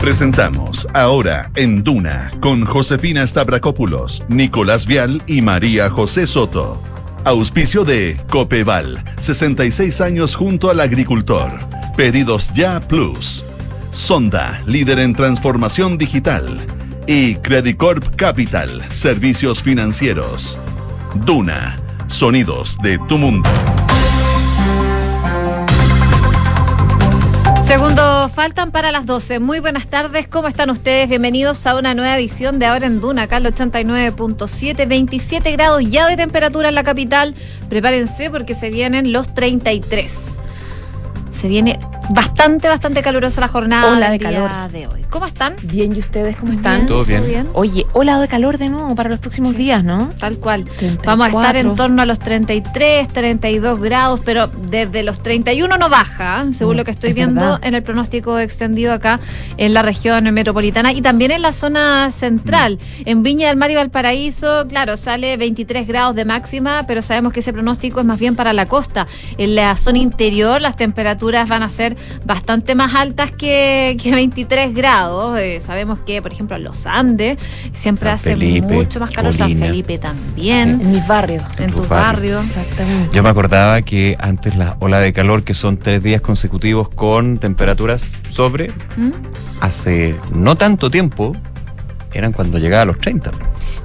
Presentamos ahora en Duna con Josefina Stavrakopoulos, Nicolás Vial y María José Soto. Auspicio de Copeval, 66 años junto al agricultor. Pedidos ya Plus. Sonda, líder en transformación digital. Y Credicorp Capital, servicios financieros. Duna, sonidos de tu mundo. Segundos faltan para las 12. Muy buenas tardes, ¿cómo están ustedes? Bienvenidos a una nueva edición de Ahora en Duna, acá el 89.7, 27 grados ya de temperatura en la capital. Prepárense porque se vienen los 33. Se viene bastante, bastante calurosa la jornada Ola de día calor. de hoy. ¿Cómo están? Bien, ¿y ustedes cómo están? Todo bien. Oye, ola de calor de nuevo para los próximos días, ¿no? Tal cual. 34. Vamos a estar en torno a los 33, 32 grados, pero desde los 31 no baja, según Mm, lo que estoy es viendo verdad. en el pronóstico extendido acá en la región metropolitana y también en la zona central. Mm. En Viña del Mar y Valparaíso, claro, sale 23 grados de máxima, pero sabemos que ese pronóstico es más bien para la costa. En la zona interior las temperaturas van a ser bastante más altas que, que 23 grados. Eh, sabemos que, por ejemplo, en los Andes siempre San hace Felipe, mucho más calor. San. Felipe también En mis barrios. en En tus barrios. barrios. Exactamente. Yo me acordaba que antes la ola de calor, que son tres días consecutivos con temperaturas sobre, ¿Mm? hace no tanto tiempo, eran cuando llegaba a los 30.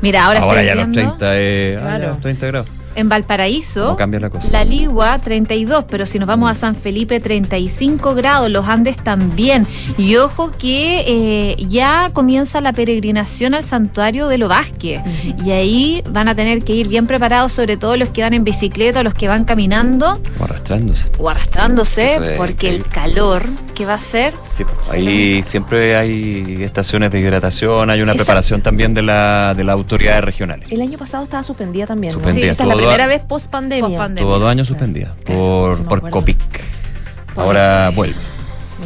Mira, ahora, Ahora estoy ya los viendo 30, eh, ah, ya, 30 grados. En Valparaíso, ¿Cómo cambia la cosa? la Ligua 32, pero si nos vamos a San Felipe 35 grados, los Andes también. Y ojo que eh, ya comienza la peregrinación al santuario de Lovasque. Y ahí van a tener que ir bien preparados, sobre todo los que van en bicicleta, los que van caminando Como arrastrándose. o arrastrándose, es porque el calor que va a ser Sí, pues, ahí siempre hay estaciones de hidratación, hay una preparación también de, la, de las autoridades regionales. El año pasado estaba suspendida también. ¿no? Suspendida, Sí, primera vez post pandemia. Post-pandemia. Todo año suspendida Claro, por, sí me por acuerdo. COPIC. Ahora vuelve,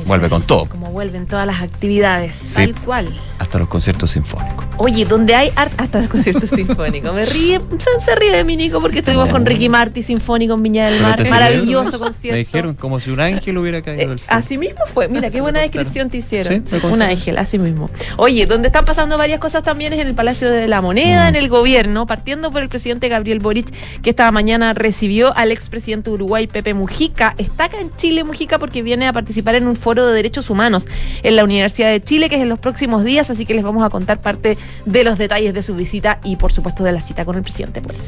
vuelve con todo, Como vuelven todas las actividades. Sí. tal cual. hasta los conciertos sinfónicos. Oye, donde hay art- hasta el concierto sinfónico. Me ríe, se, se ríe de mí, Nico, porque estuvimos con Ricky Martin sinfónico en Viña del Mar. Maravilloso concierto. Me dijeron como si un ángel hubiera caído Eh, del cielo. así mismo fue. Mira, qué Se buena descripción te hicieron. Sí, Un ángel, así mismo. Oye, donde están pasando varias cosas también es en el Palacio de la Moneda, Mm. en el gobierno, partiendo por el presidente Gabriel Boric, que esta mañana recibió al expresidente de Uruguay, Pepe Mujica. Está acá en Chile, Mujica, porque viene a participar en un foro de derechos humanos en la Universidad de Chile, que es en los próximos días, así que les vamos a contar parte de los detalles de su visita y, por supuesto, de la cita con el presidente Boric.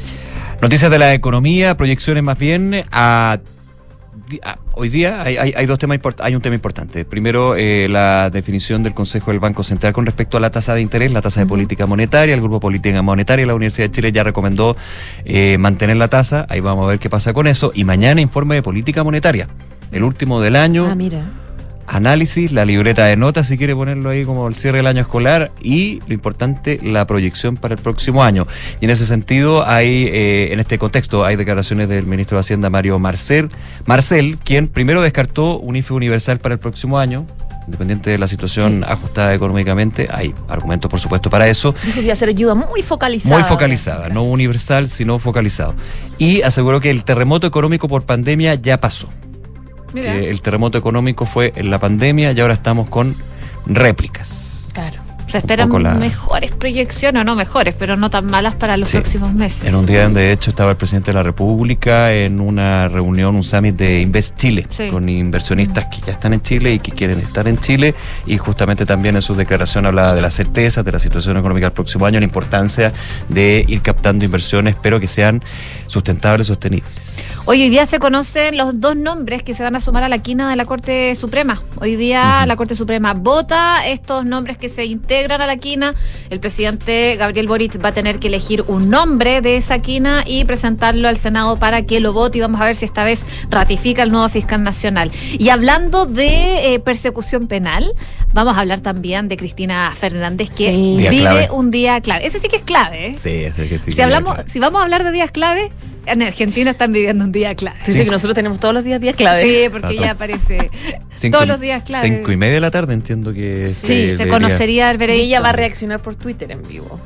Noticias de la economía, proyecciones más bien a... Hoy día hay, hay- hay dos temas hay un tema importante. Primero, eh, la definición del Consejo del Banco Central con respecto a la tasa de interés, la tasa de política monetaria. El Grupo Política Monetaria de la Universidad de Chile ya recomendó eh, mantener la tasa. Ahí vamos a ver qué pasa con eso. Y mañana informe de política monetaria. El último del año. Ah, mira. Análisis, la libreta de notas, si quiere ponerlo ahí como el cierre del año escolar, y lo importante, la proyección para el próximo año. Y en ese sentido, hay, eh, en este contexto, hay declaraciones del ministro de Hacienda, Mario Marcel, Marcel, quien primero descartó un IFE universal para el próximo año. Independiente de la situación ajustada económicamente, hay argumentos, por supuesto, para eso. Dijo que iba a ser ayuda muy focalizada. Muy focalizada, no universal, sino focalizado. Y aseguró que el terremoto económico por pandemia ya pasó. Mira. que el terremoto económico fue en la pandemia y ahora estamos con réplicas. Claro. Se esperan la- mejores proyecciones, o no mejores, pero no tan malas para los Sí. próximos meses. En un día donde de hecho estaba el presidente de la República en una reunión, un summit de Invest Chile, Sí. con inversionistas que ya están en Chile y que quieren estar en Chile, y justamente también en su declaración hablaba de las certezas, de la situación económica del próximo año, la importancia de ir captando inversiones, pero que sean sustentables, sostenibles. Hoy, hoy día se conocen los dos nombres que se van a sumar a la quina de la Corte Suprema. Hoy día la Corte Suprema vota estos nombres que se integran a la quina. El presidente Gabriel Boric va a tener que elegir un nombre de esa quina y presentarlo al Senado para que lo vote y vamos a ver si esta vez ratifica el nuevo fiscal nacional. Y hablando de eh, persecución penal, vamos a hablar también de Cristina Fernández que Sí. Vive clave. un día clave. Ese sí que es clave. ¿eh? Sí, ese que sí. si hablamos, si vamos a hablar de días clave, en Argentina están viviendo un día clave. Dices que nosotros tenemos todos los días días clave. Sí, porque Claro. ya aparece Cinco- todos los días clave. Cinco y media de la tarde entiendo que Sí, se conocería el Y veredicto. ella va a reaccionar por Twitter en vivo.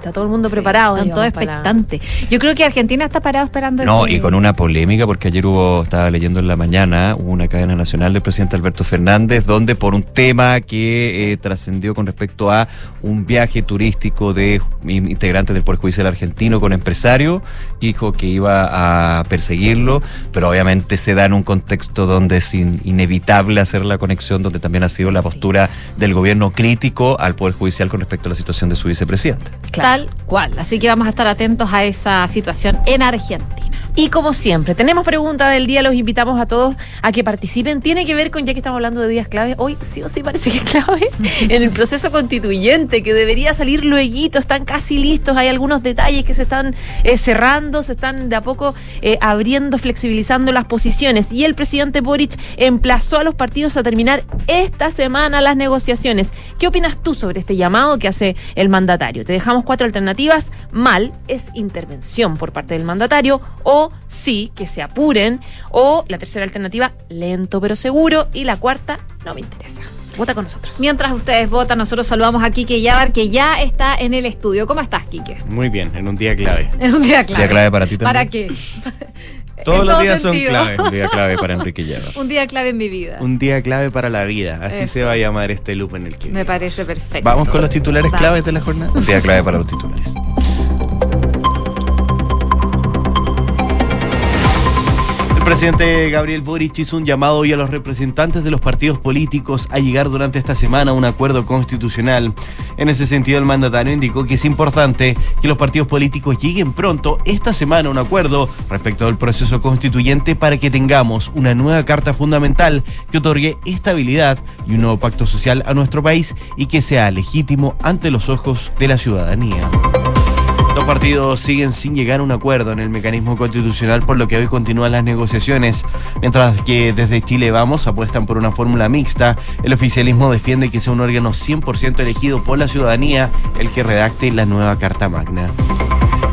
Está todo el mundo preparado. Están todos expectantes. Yo creo que Argentina está parado esperando. No, este- y con una polémica, porque ayer hubo, estaba leyendo en la mañana, hubo una cadena nacional del presidente Alberto Fernández, donde por un tema que eh, trascendió con respecto a un viaje turístico de in- integrantes del Poder Judicial argentino con empresarios, dijo que iba a perseguirlo, pero obviamente se da en un contexto donde es in- inevitable hacer la conexión, donde también ha sido la postura del gobierno crítico al Poder Judicial con respecto a la situación de su vicepresidente. Claro. Tal cual. Así que vamos a estar atentos a esa situación en Argentina. Y como siempre, tenemos pregunta del día, los invitamos a todos a que participen. Tiene que ver con, ya que estamos hablando de días clave, hoy sí o sí parece que es clave en el proceso constituyente, que debería salir luego, están casi listos, hay algunos detalles que se están eh, cerrando, se están de a poco eh, abriendo, flexibilizando las posiciones. Y el presidente Boric emplazó a los partidos a terminar esta semana las negociaciones. ¿Qué opinas tú sobre este llamado que hace el mandatario? Te dejamos cuatro alternativas. Mal es intervención por parte del mandatario o sí, que se apuren. O la tercera alternativa, lento pero seguro. Y la cuarta, no me interesa. Vota con nosotros. Mientras ustedes votan, nosotros saludamos a Quique Yabar, que ya está en el estudio. ¿Cómo estás, Quique? Muy bien, en un día clave. En un día clave. Día clave para ti también. ¿Para qué? Todos En los todo días son clave. Un día clave para Enrique. Un día clave en mi vida. Un día clave para la vida. Así Eso. se va a llamar este loop en el que. Me parece perfecto. Vamos con los titulares Vamos. claves de la jornada. Un día clave para los titulares. Presidente Gabriel Boric hizo un llamado hoy a los representantes de los partidos políticos a llegar durante esta semana a un acuerdo constitucional. En ese sentido, el mandatario indicó que es importante que los partidos políticos lleguen pronto esta semana a un acuerdo respecto al proceso constituyente para que tengamos una nueva carta fundamental que otorgue estabilidad y un nuevo pacto social a nuestro país y que sea legítimo ante los ojos de la ciudadanía. Los partidos siguen sin llegar a un acuerdo en el mecanismo constitucional, por lo que hoy continúan las negociaciones. Mientras que desde Chile Vamos apuestan por una fórmula mixta, el oficialismo defiende que sea un órgano 100% elegido por la ciudadanía el que redacte la nueva Carta Magna.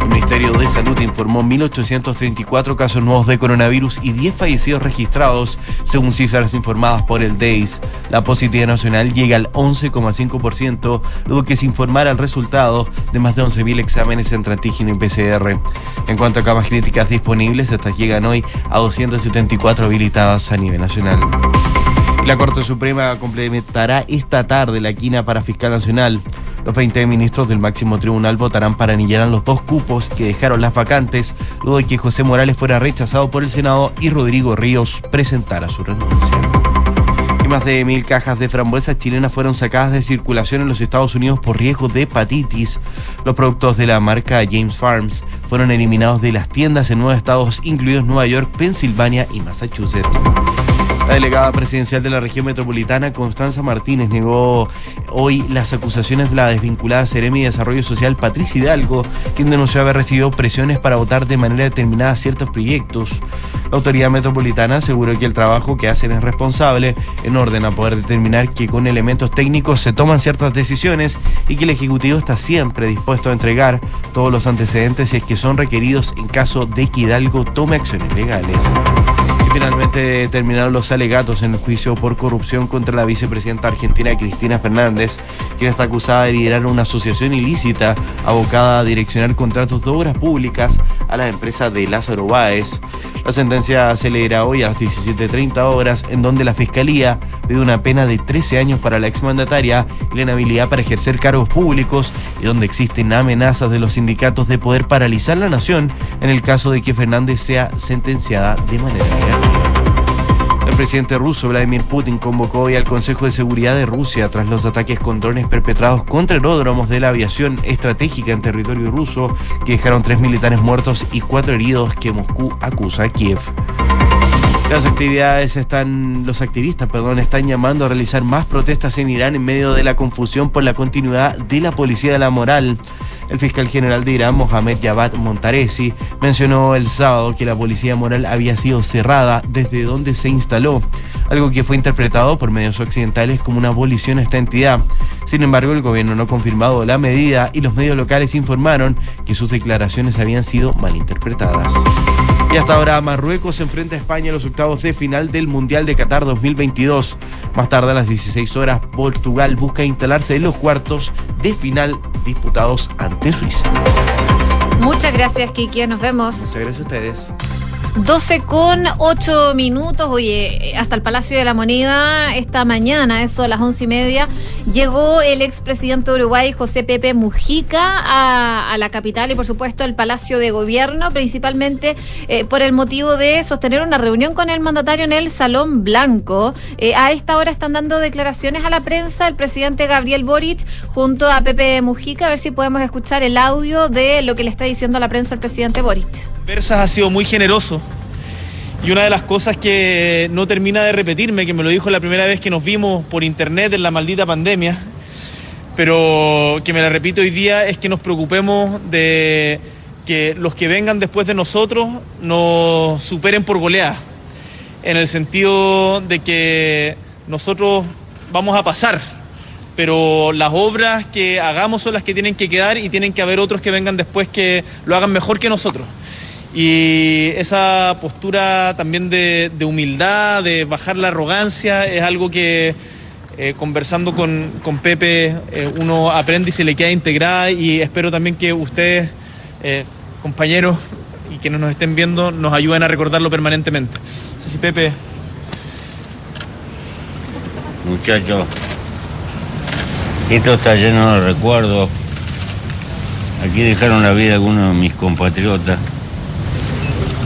El Ministerio de Salud informó 1.834 casos nuevos de coronavirus y 10 fallecidos registrados, según cifras informadas por el DEIS. La positividad nacional llega al 11,5%, luego que se informara el resultado de más de 11.000 exámenes entre antígeno y PCR. En cuanto a camas críticas disponibles, estas llegan hoy a 274 habilitadas a nivel nacional. La Corte Suprema complementará esta tarde la quina para fiscal nacional. Los 20 ministros del máximo tribunal votarán para anillar los dos cupos que dejaron las vacantes, luego de que José Morales fuera rechazado por el Senado y Rodrigo Ríos presentara su renuncia. Y más de mil cajas de frambuesas chilenas fueron sacadas de circulación en los Estados Unidos por riesgo de hepatitis. Los productos de la marca James Farms fueron eliminados de las tiendas en nueve estados, incluidos Nueva York, Pensilvania y Massachusetts. La delegada presidencial de la región metropolitana, Constanza Martínez, negó hoy las acusaciones de la desvinculada Seremi de Desarrollo Social, Patricia Hidalgo, quien denunció haber recibido presiones para votar de manera determinada ciertos proyectos. La autoridad metropolitana aseguró que el trabajo que hacen es responsable en orden a poder determinar que con elementos técnicos se toman ciertas decisiones y que el Ejecutivo está siempre dispuesto a entregar todos los antecedentes si es que son requeridos en caso de que Hidalgo tome acciones legales. Finalmente terminaron los alegatos en el juicio por corrupción contra la vicepresidenta argentina Cristina Fernández, quien está acusada de liderar una asociación ilícita abocada a direccionar contratos de obras públicas a la empresa de Lázaro Báez. La sentencia se leerá hoy a las 17.30 horas, en donde la Fiscalía pide una pena de 13 años para la exmandataria y la inhabilidad para ejercer cargos públicos, y donde existen amenazas de los sindicatos de poder paralizar la nación en el caso de que Fernández sea sentenciada de manera negativa. El presidente ruso Vladimir Putin convocó hoy al Consejo de Seguridad de Rusia tras los ataques con drones perpetrados contra aeródromos de la aviación estratégica en territorio ruso que dejaron tres militares muertos y cuatro heridos que Moscú acusa a Kiev. Las actividades están, los activistas, perdón, están llamando a realizar más protestas en Irán en medio de la confusión por la continuidad de la policía de la moral. El fiscal general de Irán, Mohamed Javad Montaresi, mencionó el sábado que la policía moral había sido cerrada desde donde se instaló, algo que fue interpretado por medios occidentales como una abolición a esta entidad. Sin embargo, el gobierno no ha confirmado la medida y los medios locales informaron que sus declaraciones habían sido malinterpretadas. Y hasta ahora Marruecos se enfrenta a España en los octavos de final del Mundial de Qatar 2022. Más tarde a las 16 horas Portugal busca instalarse en los cuartos de final disputados ante Suiza. Muchas gracias, Kiki. Nos vemos. Muchas gracias a ustedes. 12 con 8 minutos, oye, hasta el Palacio de la Moneda esta mañana, eso a las once y media, llegó el expresidente de Uruguay, José Pepe Mujica, a, la capital y por supuesto el Palacio de Gobierno, principalmente eh, por el motivo de sostener una reunión con el mandatario en el Salón Blanco. Eh, a esta hora están dando declaraciones a la prensa el presidente Gabriel Boric junto a Pepe Mujica, a ver si podemos escuchar el audio de lo que le está diciendo a la prensa el presidente Boric. Versas ha sido muy generoso y una de las cosas que no termina de repetirme, que me lo dijo la primera vez que nos vimos por internet en la maldita pandemia, pero que me la repito hoy día, es que nos preocupemos de que los que vengan después de nosotros nos superen por goleada, en el sentido de que nosotros vamos a pasar, pero las obras que hagamos son las que tienen que quedar y tienen que haber otros que vengan después que lo hagan mejor que nosotros. Y esa postura también de, humildad, de bajar la arrogancia, es algo que eh, conversando con, con Pepe eh, uno aprende y se le queda integrada y espero también que ustedes, eh, compañeros y que nos estén viendo, nos ayuden a recordarlo permanentemente. No sé si Pepe... Muchachos, esto está lleno de recuerdos. Aquí dejaron la vida algunos de mis compatriotas.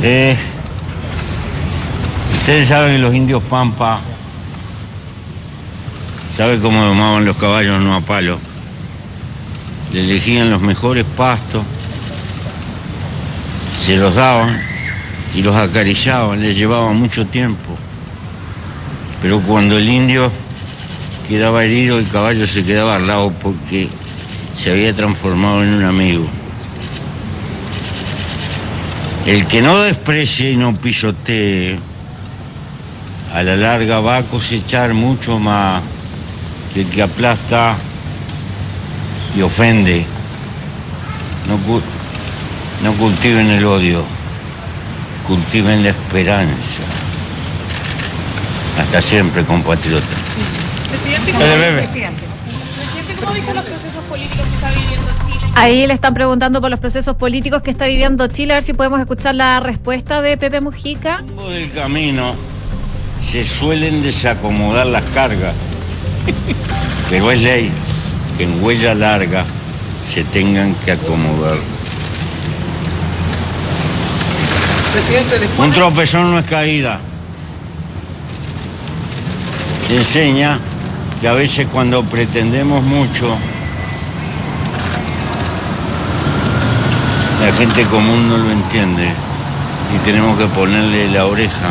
Eh, ustedes saben que los indios Pampa, ¿saben cómo domaban los caballos no a palo? Le elegían los mejores pastos, se los daban y los acariciaban, les llevaba mucho tiempo. Pero cuando el indio quedaba herido, el caballo se quedaba al lado porque se había transformado en un amigo. El que no desprecie y no pisotee, a la larga va a cosechar mucho más que el que aplasta y ofende. No, no cultiven el odio, cultiven la esperanza. Hasta siempre, compatriotas. Ahí le están preguntando por los procesos políticos que está viviendo Chile, a ver si podemos escuchar la respuesta de Pepe Mujica. del camino se suelen desacomodar las cargas, pero es ley que en huella larga se tengan que acomodar. Un tropezón no es caída. Se enseña que a veces cuando pretendemos mucho, la gente común no lo entiende y tenemos que ponerle la oreja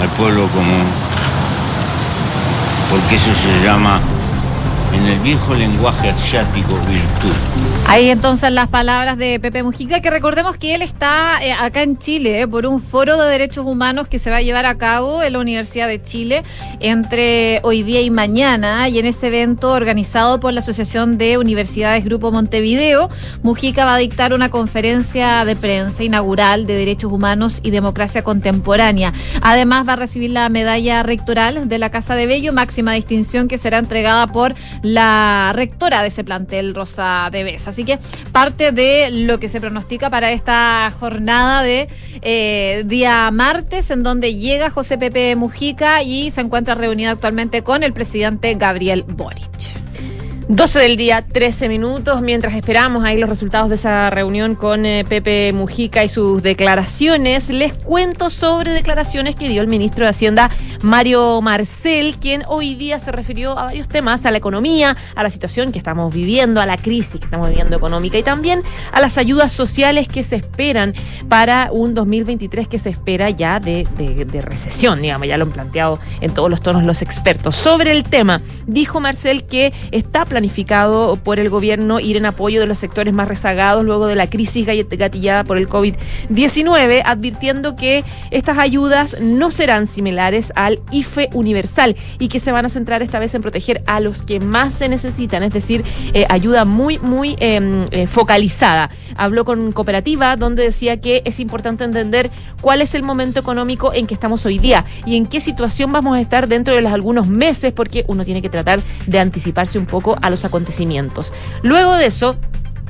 al pueblo común, porque eso se llama, en el viejo lenguaje asiático, virtud. Ahí entonces las palabras de Pepe Mujica, que recordemos que él está eh, acá en Chile eh, por un foro de derechos humanos que se va a llevar a cabo en la Universidad de Chile entre hoy día y mañana. Y en ese evento organizado por la Asociación de Universidades Grupo Montevideo, Mujica va a dictar una conferencia de prensa inaugural de derechos humanos y democracia contemporánea. Además va a recibir la medalla rectoral de la Casa de Bello, máxima distinción que será entregada por la rectora de ese plantel, Rosa de Bes. Así que parte de lo que se pronostica para esta jornada de eh, día martes, en donde llega José Pepe Mujica y se encuentra reunido actualmente con el presidente Gabriel Boric. 12 del día, 13 minutos, mientras esperamos ahí los resultados de esa reunión con eh, Pepe Mujica y sus declaraciones, les cuento sobre declaraciones que dio el ministro de Hacienda, Mario Marcel, quien hoy día se refirió a varios temas, a la economía, a la situación que estamos viviendo, a la crisis que estamos viviendo económica y también a las ayudas sociales que se esperan para un 2023 que se espera ya de, de- de recesión, digamos, ya lo han planteado en todos los tonos los expertos. Sobre el tema, dijo Marcel que está planificado por el gobierno ir en apoyo de los sectores más rezagados luego de la crisis gatillada por el COVID-19, advirtiendo que estas ayudas no serán similares al IFE universal y que se van a centrar esta vez en proteger a los que más se necesitan, es decir, eh, ayuda muy, muy em, eh, focalizada. Habló con Cooperativa, donde decía que es importante entender cuál es el momento económico en que estamos hoy día y en qué situación vamos a estar dentro de los algunos meses, porque uno tiene que tratar de anticiparse un poco a los acontecimientos. Luego de eso,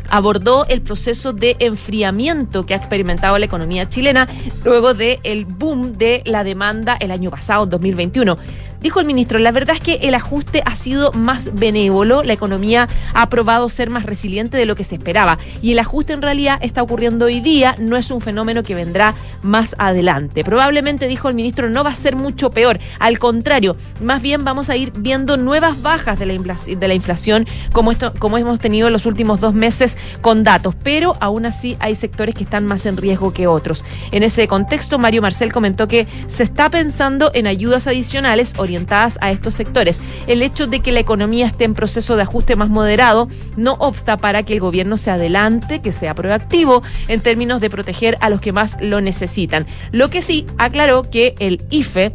abordó el proceso de enfriamiento que ha experimentado la economía chilena luego del el boom de la demanda el año pasado, 2021. Dijo el ministro, la verdad es que el ajuste ha sido más benévolo, la economía ha probado ser más resiliente de lo que se esperaba y el ajuste en realidad está ocurriendo hoy día, no es un fenómeno que vendrá más adelante. Probablemente, dijo el ministro, no va a ser mucho peor, al contrario, más bien vamos a ir viendo nuevas bajas de la, inflación, de la inflación como, esto, como hemos tenido en los últimos dos meses con datos, pero aún así hay sectores que están más en riesgo que otros. En ese contexto, Mario Marcel comentó que se está pensando en ayudas adicionales orientadas a estos sectores. El hecho de que la economía esté en proceso de ajuste más moderado no obsta para que el gobierno se adelante, que sea proactivo en términos de proteger a los que más lo necesitan. Lo que sí aclaró que el IFE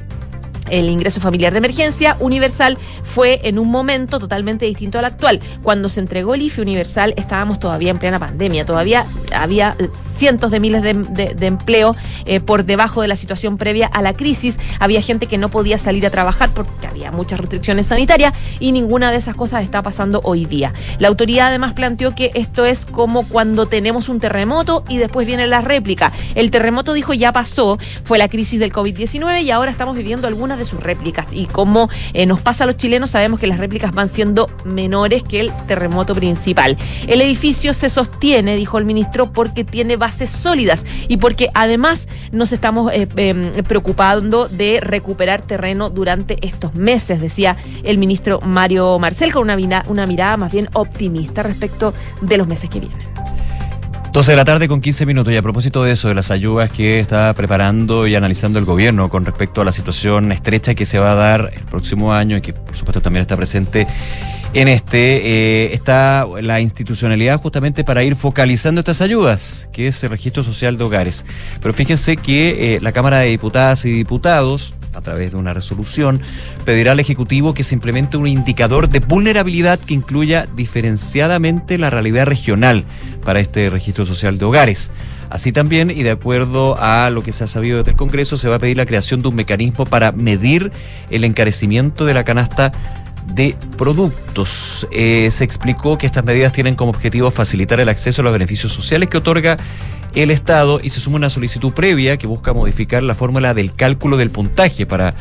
el ingreso familiar de emergencia universal fue en un momento totalmente distinto al actual. Cuando se entregó el IFE universal estábamos todavía en plena pandemia, todavía había eh, cientos de miles de, empleo eh, por debajo de la situación previa a la crisis, había gente que no podía salir a trabajar porque había muchas restricciones sanitarias y ninguna de esas cosas está pasando hoy día. La autoridad además planteó que esto es como cuando tenemos un terremoto y después viene la réplica. El terremoto dijo ya pasó, fue la crisis del COVID-19 y ahora estamos viviendo algunas de sus réplicas. Y como eh, nos pasa a los chilenos, sabemos que las réplicas van siendo menores que el terremoto principal. El edificio se sostiene, dijo el ministro, porque tiene bases sólidas y porque además nos estamos eh, em, preocupando de recuperar terreno durante estos meses, decía el ministro Mario Marcel, con una, una mirada más bien optimista respecto de los meses que vienen. 12 de la tarde con 15 minutos y a propósito de eso, de las ayudas que está preparando y analizando el gobierno con respecto a la situación estrecha que se va a dar el próximo año y que por supuesto también está presente en este, eh, está la institucionalidad justamente para ir focalizando estas ayudas, que es el registro social de hogares. Pero fíjense que eh, la Cámara de Diputadas y Diputados a través de una resolución, pedirá al Ejecutivo que se implemente un indicador de vulnerabilidad que incluya diferenciadamente la realidad regional para este registro social de hogares. Así también, y de acuerdo a lo que se ha sabido desde el Congreso, se va a pedir la creación de un mecanismo para medir el encarecimiento de la canasta de productos. Eh, se explicó que estas medidas tienen como objetivo facilitar el acceso a los beneficios sociales que otorga el Estado y se suma una solicitud previa que busca modificar la fórmula del cálculo del puntaje para,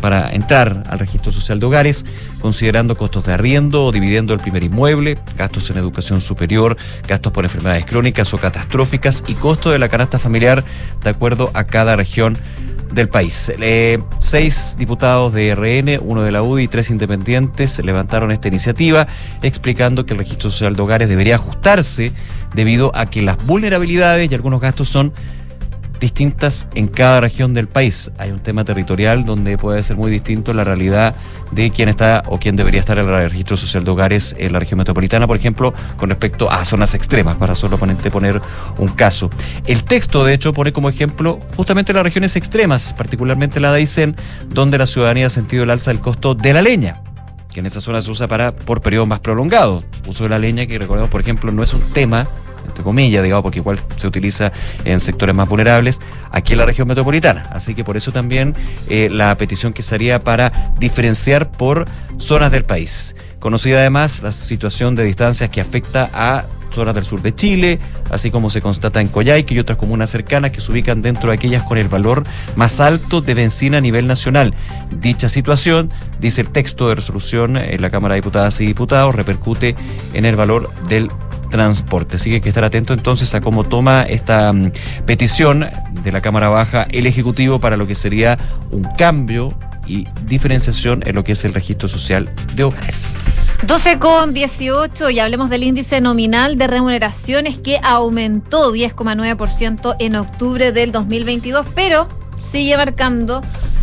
para entrar al registro social de hogares, considerando costos de arriendo o dividiendo el primer inmueble, gastos en educación superior, gastos por enfermedades crónicas o catastróficas y costo de la canasta familiar de acuerdo a cada región del país. Eh, seis diputados de RN, uno de la UDI y tres independientes levantaron esta iniciativa explicando que el registro social de hogares debería ajustarse debido a que las vulnerabilidades y algunos gastos son distintas en cada región del país. Hay un tema territorial donde puede ser muy distinto la realidad de quién está o quién debería estar en el registro social de hogares en la región metropolitana, por ejemplo, con respecto a zonas extremas, para solo poner un caso. El texto, de hecho, pone como ejemplo justamente las regiones extremas, particularmente la de Aysén, donde la ciudadanía ha sentido el alza del costo de la leña que en esa zona se usa para por periodos más prolongados. Uso de la leña, que recordemos, por ejemplo, no es un tema entre comillas, digamos, porque igual se utiliza en sectores más vulnerables, aquí en la región metropolitana. Así que por eso también eh, la petición que sería para diferenciar por zonas del país. Conocida además la situación de distancias que afecta a zonas del sur de Chile, así como se constata en Coyhaique y otras comunas cercanas que se ubican dentro de aquellas con el valor más alto de benzina a nivel nacional. Dicha situación, dice el texto de resolución en la Cámara de Diputadas y Diputados, repercute en el valor del transporte. Así que hay que estar atento entonces a cómo toma esta mm, petición de la Cámara Baja el Ejecutivo para lo que sería un cambio y diferenciación en lo que es el registro social de hogares. 12 con 18 y hablemos del índice nominal de remuneraciones que aumentó 10,9% en octubre del 2022, pero sigue marcando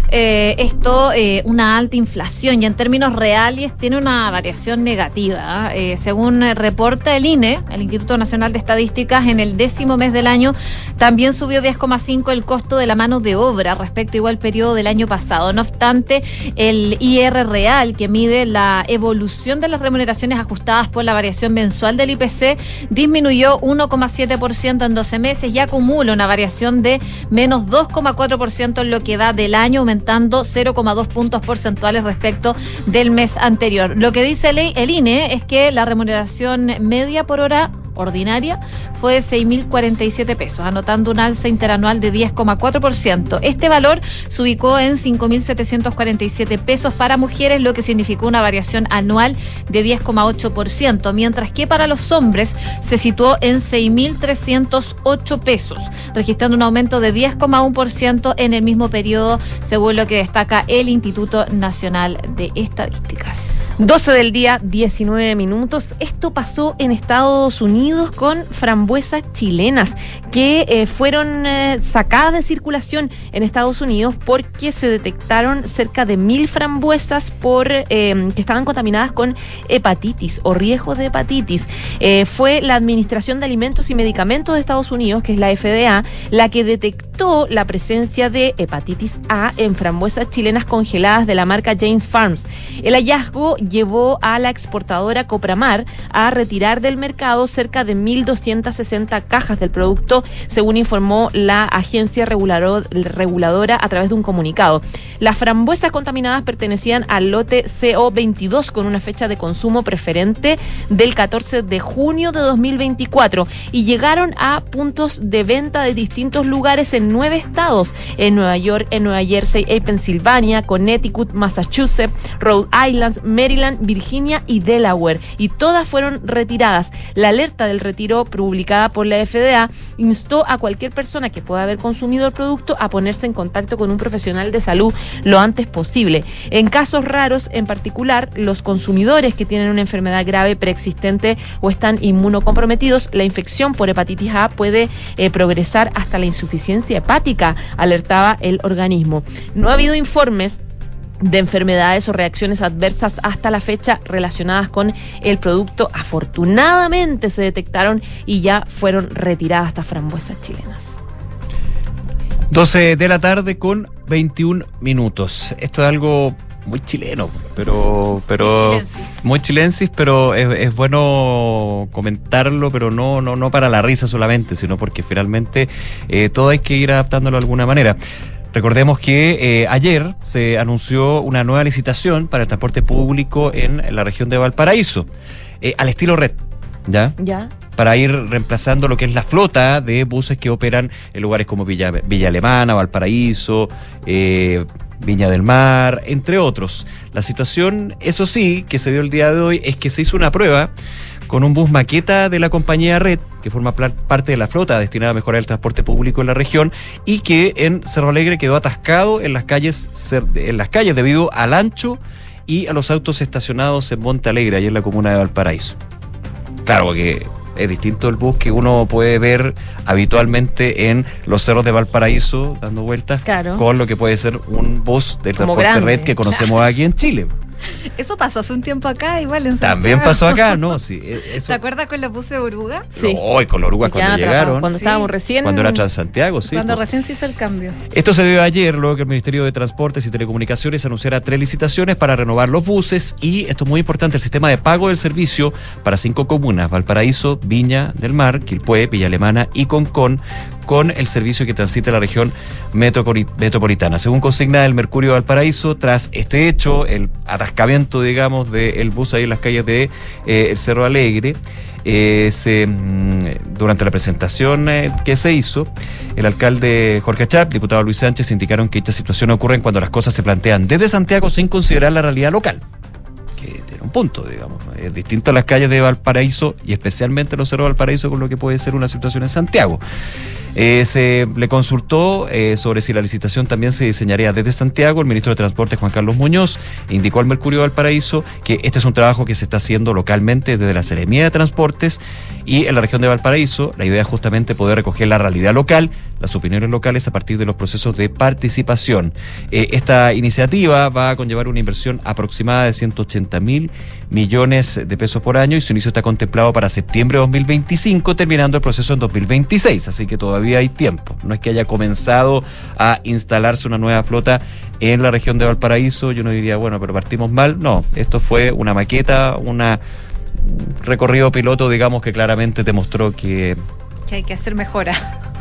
eh, esto eh, una alta inflación y en términos reales tiene una variación negativa. Eh, según eh, reporta el INE, el Instituto Nacional de Estadísticas, en el décimo mes del año también subió 10,5 el costo de la mano de obra respecto igual periodo del año pasado. No obstante, el IR real, que mide la evolución de las remuneraciones ajustadas por la variación mensual del IPC, disminuyó 1,7% en 12 meses y acumula una variación de menos 2,4% en lo que va del año, aumentando 0,2 puntos porcentuales respecto del mes anterior. Lo que dice el INE es que la remuneración media por hora ordinaria fue de 6.047 pesos, anotando un alza interanual de 10,4%. Este valor se ubicó en 5.747 pesos para mujeres, lo que significó una variación anual de 10,8%, mientras que para los hombres se situó en 6.308 pesos, registrando un aumento de 10,1% en el mismo periodo, según lo que destaca el Instituto Nacional de Estadísticas. 12 del día, 19 minutos. Esto pasó en Estados Unidos con frambuesas chilenas que eh, fueron eh, sacadas de circulación en Estados Unidos porque se detectaron cerca de mil frambuesas por eh, que estaban contaminadas con hepatitis o riesgo de hepatitis. Fue la Administración de Alimentos y Medicamentos de Estados Unidos, que es la FDA, la que detectó la presencia de hepatitis A en frambuesas chilenas congeladas de la marca James Farms. El hallazgo llevó a la exportadora Copramar a retirar del mercado cerca de 1.260 cajas del producto, según informó la agencia reguladora a través de un comunicado. Las frambuesas contaminadas pertenecían al lote CO22 con una fecha de consumo preferente del 14 de junio de 2024 y llegaron a puntos de venta de distintos lugares en nueve estados, en Nueva York, en Nueva Jersey, en Pensilvania, Connecticut, Massachusetts, Rhode Island, Maryland, Virginia y Delaware. Y todas fueron retiradas. La alerta del retiro publicada por la FDA instó a cualquier persona que pueda haber consumido el producto a ponerse en contacto con un profesional de salud lo antes posible. En casos raros, en particular, los consumidores que tienen una enfermedad grave preexistente o están inmunocomprometidos, la infección por hepatitis A puede eh, progresar hasta la insuficiencia hepática, alertaba el organismo. No ha habido informes de enfermedades o reacciones adversas hasta la fecha relacionadas con el producto. Afortunadamente se detectaron y ya fueron retiradas estas frambuesas chilenas. 12 de la tarde con 21 minutos. Esto es algo muy chileno, pero pero Muy chilensis. muy chilensis, pero es, es bueno comentarlo, pero no no no para la risa solamente, sino porque finalmente eh, todo hay que ir adaptándolo de alguna manera. Recordemos que eh, ayer se anunció una nueva licitación para el transporte público en la región de Valparaíso, eh, al estilo red, ¿ya? ¿Ya? para ir reemplazando lo que es la flota de buses que operan en lugares como Villa, Villa Alemana, Valparaíso, eh, Viña del Mar, entre otros. La situación, eso sí, que se dio el día de hoy es que se hizo una prueba con un bus maqueta de la compañía Red, que forma parte de la flota destinada a mejorar el transporte público en la región y que en Cerro Alegre quedó atascado en las calles, en las calles debido al ancho y a los autos estacionados en Monte Alegre, ahí en la comuna de Valparaíso. Claro, porque es distinto el bus que uno puede ver habitualmente en los cerros de Valparaíso dando vueltas Claro. con lo que puede ser un bus del Como transporte grande, red que conocemos aquí en Chile. Eso pasó hace un tiempo acá, igual en También Santiago. pasó acá, ¿no? Sí, e- eso. ¿Te acuerdas con los buses de Oruga? Sí. Hoy con los orugas Y quedan cuando llegaron, Cuando Sí. estábamos recién. cuando era Transantiago, sí. Cuando pues. recién se hizo el cambio. Esto se dio ayer, luego que el Ministerio de Transportes y Telecomunicaciones anunciara tres licitaciones para renovar los buses y, esto es muy importante, el sistema de pago del servicio para cinco comunas, Valparaíso, Viña del Mar, Quilpué, Villa Alemana y Concón, con el servicio que transita la región metropolitana. Según consigna el Mercurio Valparaíso, tras este hecho, el atascamiento, digamos, del bus ahí en las calles de eh, el Cerro Alegre, eh, mm, durante la presentación eh, que se hizo, el alcalde Jorge Achap, diputado Luis Sánchez, indicaron que esta situación ocurre cuando las cosas se plantean desde Santiago sin considerar la realidad local. Que tiene un punto, digamos. Es distinto a las calles de Valparaíso y especialmente los cerros de Valparaíso con lo que puede ser una situación en Santiago. Eh, se le consultó eh, sobre si la licitación también se diseñaría desde Santiago. El ministro de Transporte, Juan Carlos Muñoz, indicó al Mercurio Valparaíso que este es un trabajo que se está haciendo localmente desde la Seremía de Transportes Y en la región de Valparaíso, la idea es justamente poder recoger la realidad local, las opiniones locales a partir de los procesos de participación. Eh, esta iniciativa va a conllevar una inversión aproximada de 180 mil millones de pesos por año y su inicio está contemplado para septiembre de 2025, terminando el proceso en 2026, así que todavía hay tiempo. No es que haya comenzado a instalarse una nueva flota en la región de Valparaíso, yo no diría, bueno, pero partimos mal. No, esto fue una maqueta, una recorrido piloto, digamos, que claramente demostró que... Que hay que hacer mejora.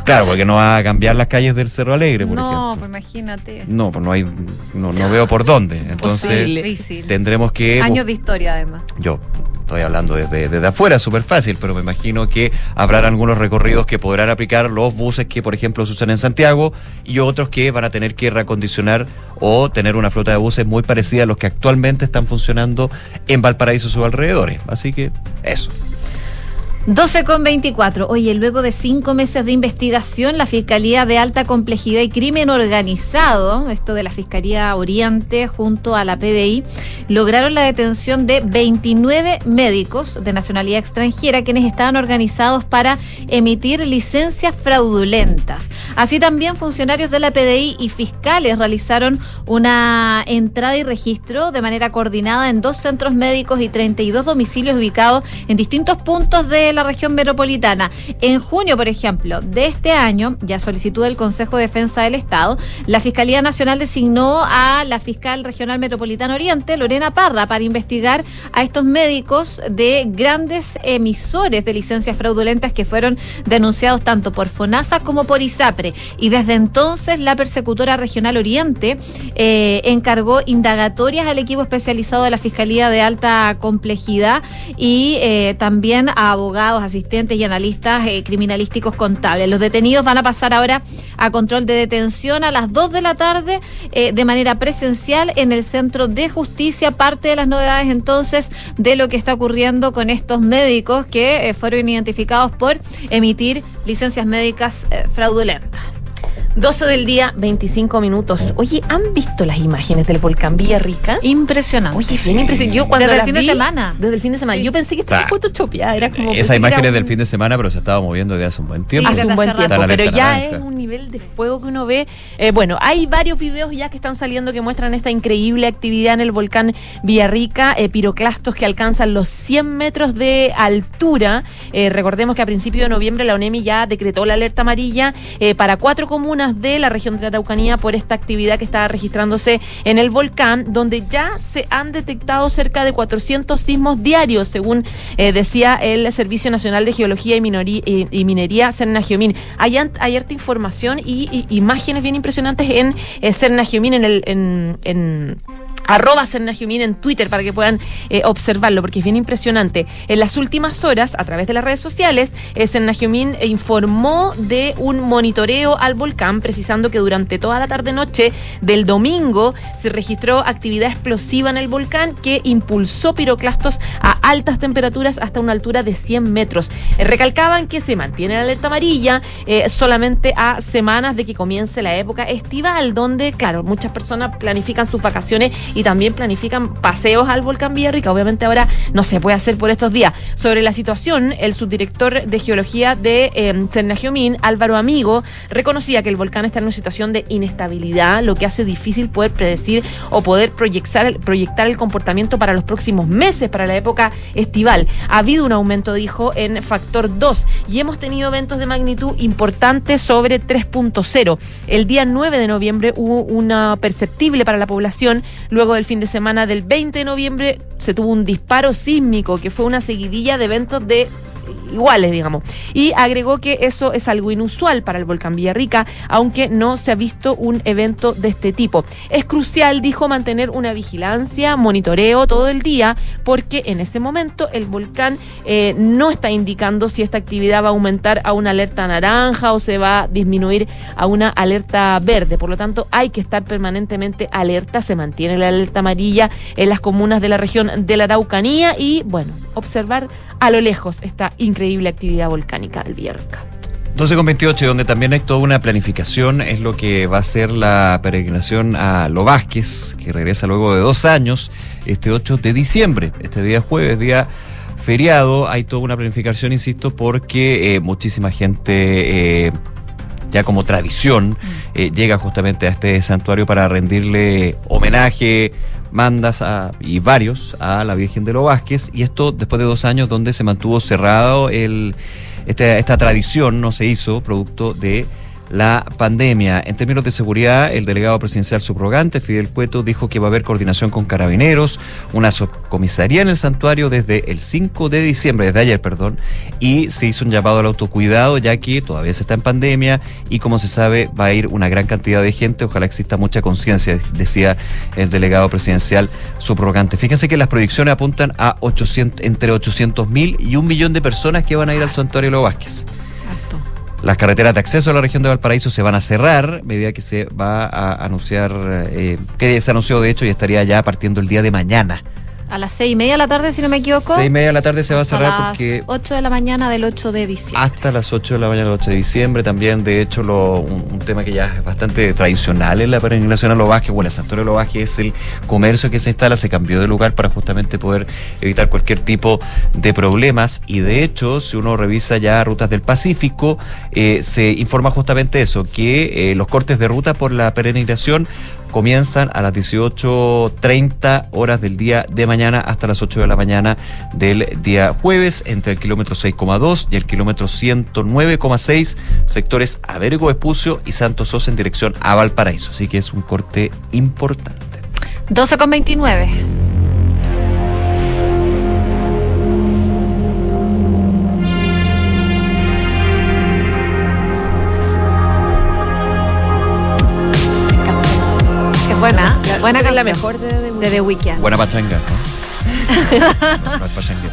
Claro, porque no va a cambiar las calles del Cerro Alegre, por no, ejemplo. pues imagínate. No, pues no hay, no, no veo por dónde. Entonces Difícil. tendremos que Años de historia, además. yo estoy hablando desde, desde afuera, súper fácil, pero me imagino que habrán algunos recorridos que podrán aplicar los buses que, por ejemplo, se usan en Santiago y otros que van a tener que reacondicionar o tener una flota de buses muy parecida a los que actualmente están funcionando en Valparaíso y sus alrededores. Así que eso. 12 con 24. Oye, luego de cinco meses de investigación, la Fiscalía de Alta Complejidad y Crimen Organizado, esto de la Fiscalía Oriente junto a la PDI, lograron la detención de 29 médicos de nacionalidad extranjera quienes estaban organizados para emitir licencias fraudulentas. Así también funcionarios de la PDI y fiscales realizaron una entrada y registro de manera coordinada en dos centros médicos y 32 domicilios ubicados en distintos puntos de la región metropolitana. En junio, por ejemplo, de este año, ya solicitud del Consejo de Defensa del Estado, la Fiscalía Nacional designó a la fiscal regional metropolitana Oriente, Lorena Parra, para investigar a estos médicos de grandes emisores de licencias fraudulentas que fueron denunciados tanto por FONASA como por ISAPRE. Y desde entonces, la persecutora regional Oriente eh, encargó indagatorias al equipo especializado de la Fiscalía de Alta Complejidad y eh, también a abogados asistentes y analistas eh, criminalísticos contables. Los detenidos van a pasar ahora a control de detención a las 2 de la tarde eh, de manera presencial en el Centro de Justicia. Parte de las novedades entonces de lo que está ocurriendo con estos médicos que eh, fueron identificados por emitir licencias médicas fraudulentas. 12 del día, 25 minutos. Oye, ¿han visto las imágenes del volcán Villarrica? Impresionante. Oye, bien impresionante. Yo cuando Desde el fin de semana. Desde el fin de semana. Sí. Yo pensé que estaba photoshopeada. Era como. Esa pensé imagen que es era del un- fin de semana, pero se estaba moviendo desde hace un buen tiempo. Sí, hace un buen tiempo, rato. pero ya es un nivel de fuego que uno ve. Eh, bueno, hay varios videos ya que están saliendo que muestran esta increíble actividad en el volcán Villarrica, eh, piroclastos que alcanzan los 100 metros de altura. Eh, recordemos que a principios de noviembre la ONEMI ya decretó la alerta amarilla eh, para cuatro comunas de la región de la Araucanía por esta actividad que está registrándose en el volcán, donde ya se han detectado cerca de 400 sismos diarios, según eh, decía el Servicio Nacional de Geología y, Minorí- y- Minería, Cernagiomín. Hay, an- hay harta información y, imágenes bien impresionantes en eh, Cernagiomín, en el... En arroba Cernagiomín en Twitter para que puedan eh, observarlo porque es bien impresionante. En las últimas horas, a través de las redes sociales, eh, Cernagiomín informó de un monitoreo al volcán, precisando que durante toda la tarde-noche del domingo se registró actividad explosiva en el volcán que impulsó piroclastos a altas temperaturas hasta una altura de 100 metros. Eh, recalcaban que se mantiene la alerta amarilla eh, solamente a semanas de que comience la época estival, donde, claro, muchas personas planifican sus vacaciones y también planifican paseos al volcán Villarrica. Obviamente ahora no se puede hacer por estos días. Sobre la situación, el subdirector de geología de eh, Cernagiomín, Álvaro Amigo, reconocía que el volcán está en una situación de inestabilidad, lo que hace difícil poder predecir o poder proyectar, proyectar el comportamiento para los próximos meses, para la época estival. Ha habido un aumento, dijo, en factor 2 y hemos tenido eventos de magnitud importante sobre 3.0. El día 9 de noviembre hubo una perceptible para la población. Luego del fin de semana del 20 de noviembre se tuvo un disparo sísmico, que fue una seguidilla de eventos de iguales, digamos. Y agregó que eso es algo inusual para el volcán Villarrica, aunque no se ha visto un evento de este tipo. Es crucial, dijo, mantener una vigilancia, monitoreo todo el día, porque en ese momento el volcán eh, no está indicando si esta actividad va a aumentar a una alerta naranja o se va a disminuir a una alerta verde. Por lo tanto, hay que estar permanentemente alerta. Se mantiene la alerta amarilla en las comunas de la región de la Araucanía y, bueno, observar a lo lejos esta increíble actividad volcánica del Villarrica. 12 con 28, donde también hay toda una planificación, es lo que va a ser la peregrinación a Lo Vázquez, que regresa luego de dos años, este 8 de diciembre, este día jueves, día feriado, hay toda una planificación, insisto, porque eh, muchísima gente... eh, ya como tradición, eh, llega justamente a este santuario para rendirle homenaje, mandas a- y varios a la Virgen de los Vázquez. Y esto después de dos años donde se mantuvo cerrado el, este- esta tradición, no se hizo producto de la pandemia. En términos de seguridad, el delegado presidencial subrogante, Fidel Cueto, dijo que va a haber coordinación con carabineros, una subcomisaría en el santuario desde el 5 de diciembre, desde ayer, perdón, y se hizo un llamado al autocuidado, ya que todavía se está en pandemia y como se sabe va a ir una gran cantidad de gente, ojalá exista mucha conciencia, decía el delegado presidencial subrogante. Fíjense que las proyecciones apuntan a 800, entre 800 mil y un millón de personas que van a ir al santuario de los Vázquez. Las carreteras de acceso a la región de Valparaíso se van a cerrar, medida que se va a anunciar, eh, que se anunció de hecho y estaría ya partiendo el día de mañana. A las seis y media de la tarde, si no me equivoco. Seis y media de la tarde se va a cerrar las porque 8 de la mañana del 8 de diciembre. hasta las 8 de la mañana del 8 de diciembre también, de hecho, lo- un, un tema que ya es bastante tradicional en la peregrinación a Lobaje o en el santuario de Lobaje es el comercio que se instala, se cambió de lugar para justamente poder evitar cualquier tipo de problemas y de hecho, si uno revisa ya rutas del Pacífico, eh, se informa justamente eso, que eh, los cortes de ruta por la peregrinación comienzan a las 18.30 horas del día de mañana hasta las 8 de la mañana del día jueves entre el kilómetro 6,2 y el kilómetro 109,6 sectores Avergo, Espucio y Santos Sosa en dirección a Valparaíso. Así que es un corte importante. 12 con 29. Buena, canción. la mejor de, de, de The Weeknd. Buena pachanga.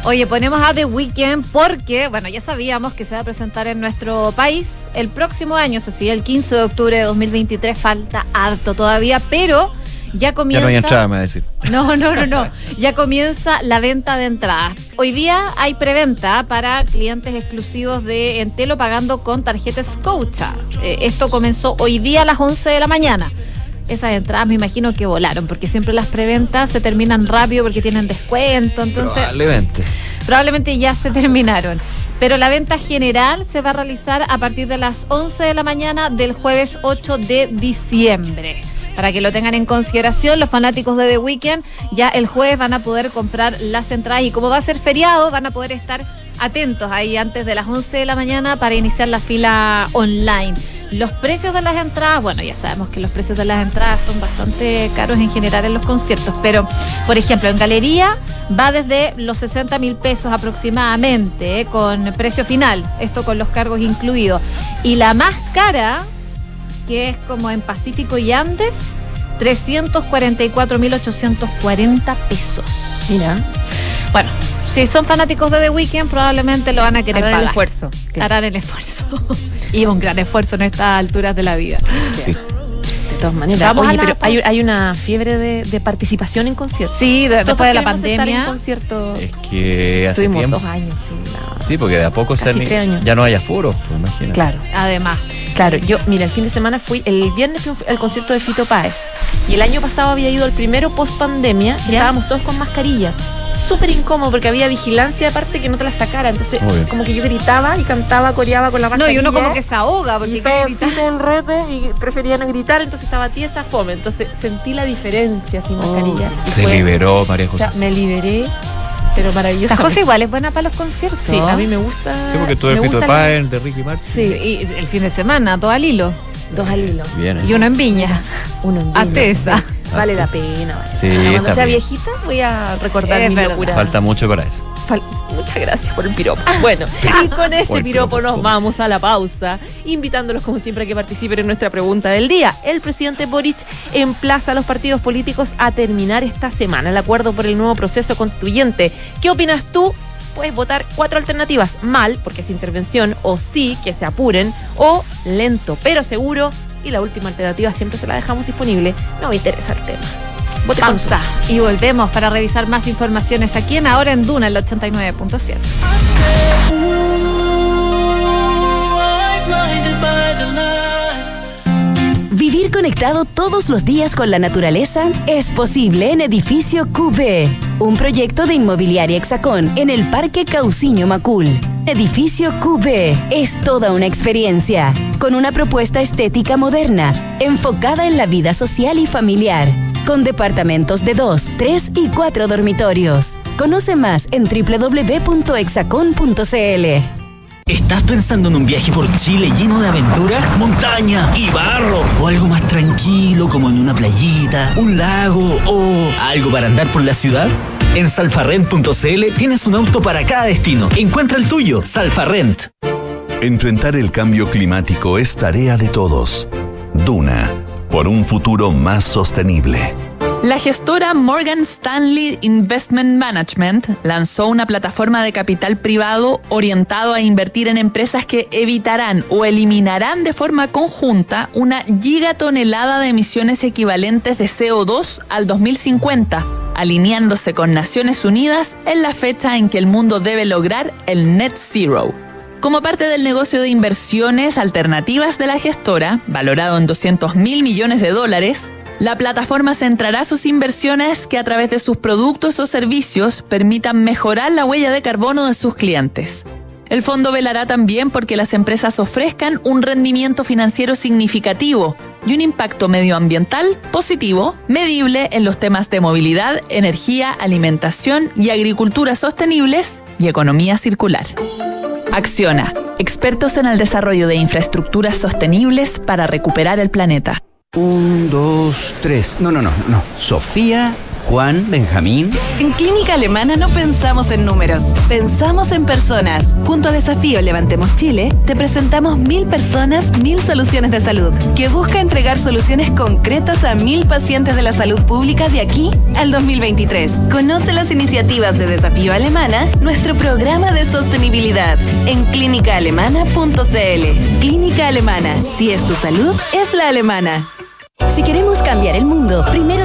Oye, ponemos a The Weeknd porque, bueno, ya sabíamos que se va a presentar en nuestro país el próximo año, eso sí, el 15 de octubre de 2023, falta harto todavía, pero ya Ya comienza... no hay entrada, me va a decir. No, no, no, no. Ya comienza la venta de entradas. Hoy día hay preventa para clientes exclusivos de Entelo pagando con tarjetas Scotia. Eh, esto comenzó hoy día a las 11 de la mañana. Esas entradas me imagino que volaron, porque siempre las preventas se terminan rápido porque tienen descuento, entonces Probablemente. probablemente ya se terminaron. Pero la venta general se va a realizar a partir de las 11 de la mañana del jueves 8 de diciembre. Para que lo tengan en consideración, los fanáticos de The Weeknd ya el jueves van a poder comprar las entradas y como va a ser feriado, van a poder estar atentos ahí antes de las 11 de la mañana para iniciar la fila online. Los precios de las entradas, bueno, ya sabemos que los precios de las entradas son bastante caros en general en los conciertos, pero por ejemplo, en galería va desde los 60 mil pesos aproximadamente, eh, con precio final, esto con los cargos incluidos. Y la más cara, que es como en Pacífico y Andes, 344.840 pesos. Mira, Bueno, si son fanáticos de The Weeknd, probablemente lo van a querer harán el pagar. esfuerzo. Harán el esfuerzo. y un gran esfuerzo en estas alturas de la vida. Sí. De todas maneras. Vamos a Oye, la pero hay, una fiebre de, de participación en conciertos. Sí, de- después de la pandemia. En concierto. Es que hace Estuvimos tiempo. dos años sin nada. Sí, porque de a poco se han- tres años. ya no hay aforos, pues imagínate. Claro. Además. Claro, yo, mira, el fin de semana fui, el viernes fui al concierto de Fito Páez. Y el año pasado había ido al primero post pandemia y ¿Ya? estábamos todos con mascarilla. Súper incómodo porque había vigilancia aparte que no te la sacara. Entonces, Obvio. como que yo gritaba y cantaba, coreaba con la No, mascarilla. y uno como que se ahoga porque estaba todo el rato y prefería no gritar, entonces estaba tiesa fome. Entonces sentí la diferencia sin mascarilla. Y Se fue- liberó María o José. sea, me liberé, pero maravilloso. La José igual es buena para los conciertos. Sí, a mí me gusta. Sí, porque eres Fito gusta la- Páez, de Ricky Martin. Sí, Y el fin de semana, todo al hilo. dos al hilo. Bien. Y uno en Viña. Uno en Hazte vivo. esa. Vale la pena. vale. Sí, Cuando sea bien. viejita voy a recordar Es mi verdad. locura. Falta mucho para eso. Fal- Muchas gracias por el piropo. Bueno, y con ese piropo. nos vamos a la pausa, invitándolos como siempre a que participen en nuestra pregunta del día. El presidente Boric emplaza a los partidos políticos a terminar esta semana el acuerdo por el nuevo proceso constituyente. ¿Qué opinas tú? Puedes votar cuatro alternativas. Mal, porque es intervención, o sí, que se apuren, o lento, pero seguro. Y la última alternativa siempre se la dejamos disponible. No me interesa el tema. Vote Pausa. Y volvemos para revisar más informaciones aquí en Ahora en Duna, el 89.7. Vivir conectado todos los días con la naturaleza es posible en Edificio QB. un proyecto de Inmobiliaria Hexacón en el Parque Cauciño Macul. Edificio QB es toda una experiencia, con una propuesta estética moderna, enfocada en la vida social y familiar, con departamentos de 2, 3 y 4 dormitorios. Conoce más en www.exacon.cl. ¿Estás pensando en un viaje por Chile lleno de aventura, montaña y barro? ¿O algo más tranquilo como en una playita, un lago o algo para andar por la ciudad? En salfarrent.cl tienes un auto para cada destino. Encuentra el tuyo, Salfarrent. Enfrentar el cambio climático es tarea de todos. Duna, por un futuro más sostenible. La gestora Morgan Stanley Investment Management lanzó una plataforma de capital privado orientado a invertir en empresas que evitarán o eliminarán de forma conjunta una gigatonelada de emisiones equivalentes de CO2 al 2050, alineándose con Naciones Unidas en la fecha en que el mundo debe lograr el net zero. Como parte del negocio de inversiones alternativas de la gestora, valorado en 200 mil millones de dólares, la plataforma centrará sus inversiones que a través de sus productos o servicios permitan mejorar la huella de carbono de sus clientes. El fondo velará también porque las empresas ofrezcan un rendimiento financiero significativo y un impacto medioambiental positivo, medible en los temas de movilidad, energía, alimentación y agricultura sostenibles y economía circular. Acciona, expertos en el desarrollo de infraestructuras sostenibles para recuperar el planeta. Un, dos, tres. No, no, no, no. Sofía, Juan, Benjamín. En Clínica Alemana no pensamos en números, pensamos en personas. Junto a Desafío Levantemos Chile, te presentamos mil personas, mil soluciones de salud, que busca entregar soluciones concretas a mil pacientes de la salud pública de aquí al 2023. Conoce las iniciativas de Desafío Alemana, nuestro programa de sostenibilidad, en clínicaalemana.cl. Clínica Alemana, si es tu salud, es la alemana. Si queremos cambiar el mundo, primero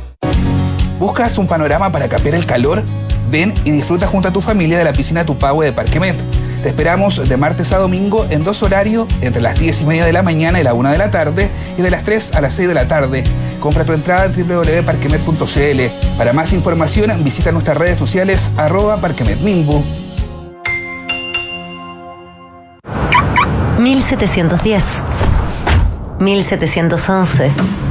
¿Buscas un panorama para capear el calor? Ven y disfruta junto a tu familia de la piscina Tupahue de Parquemet. Te esperamos de martes a domingo en dos horarios, entre las 10 y media de la mañana y la 1 de la tarde, y de las 3 a las 6 de la tarde. Compra tu entrada en www.parquemet.cl. Para más información, visita nuestras redes sociales arroba parquemetmimbu. 1710 1711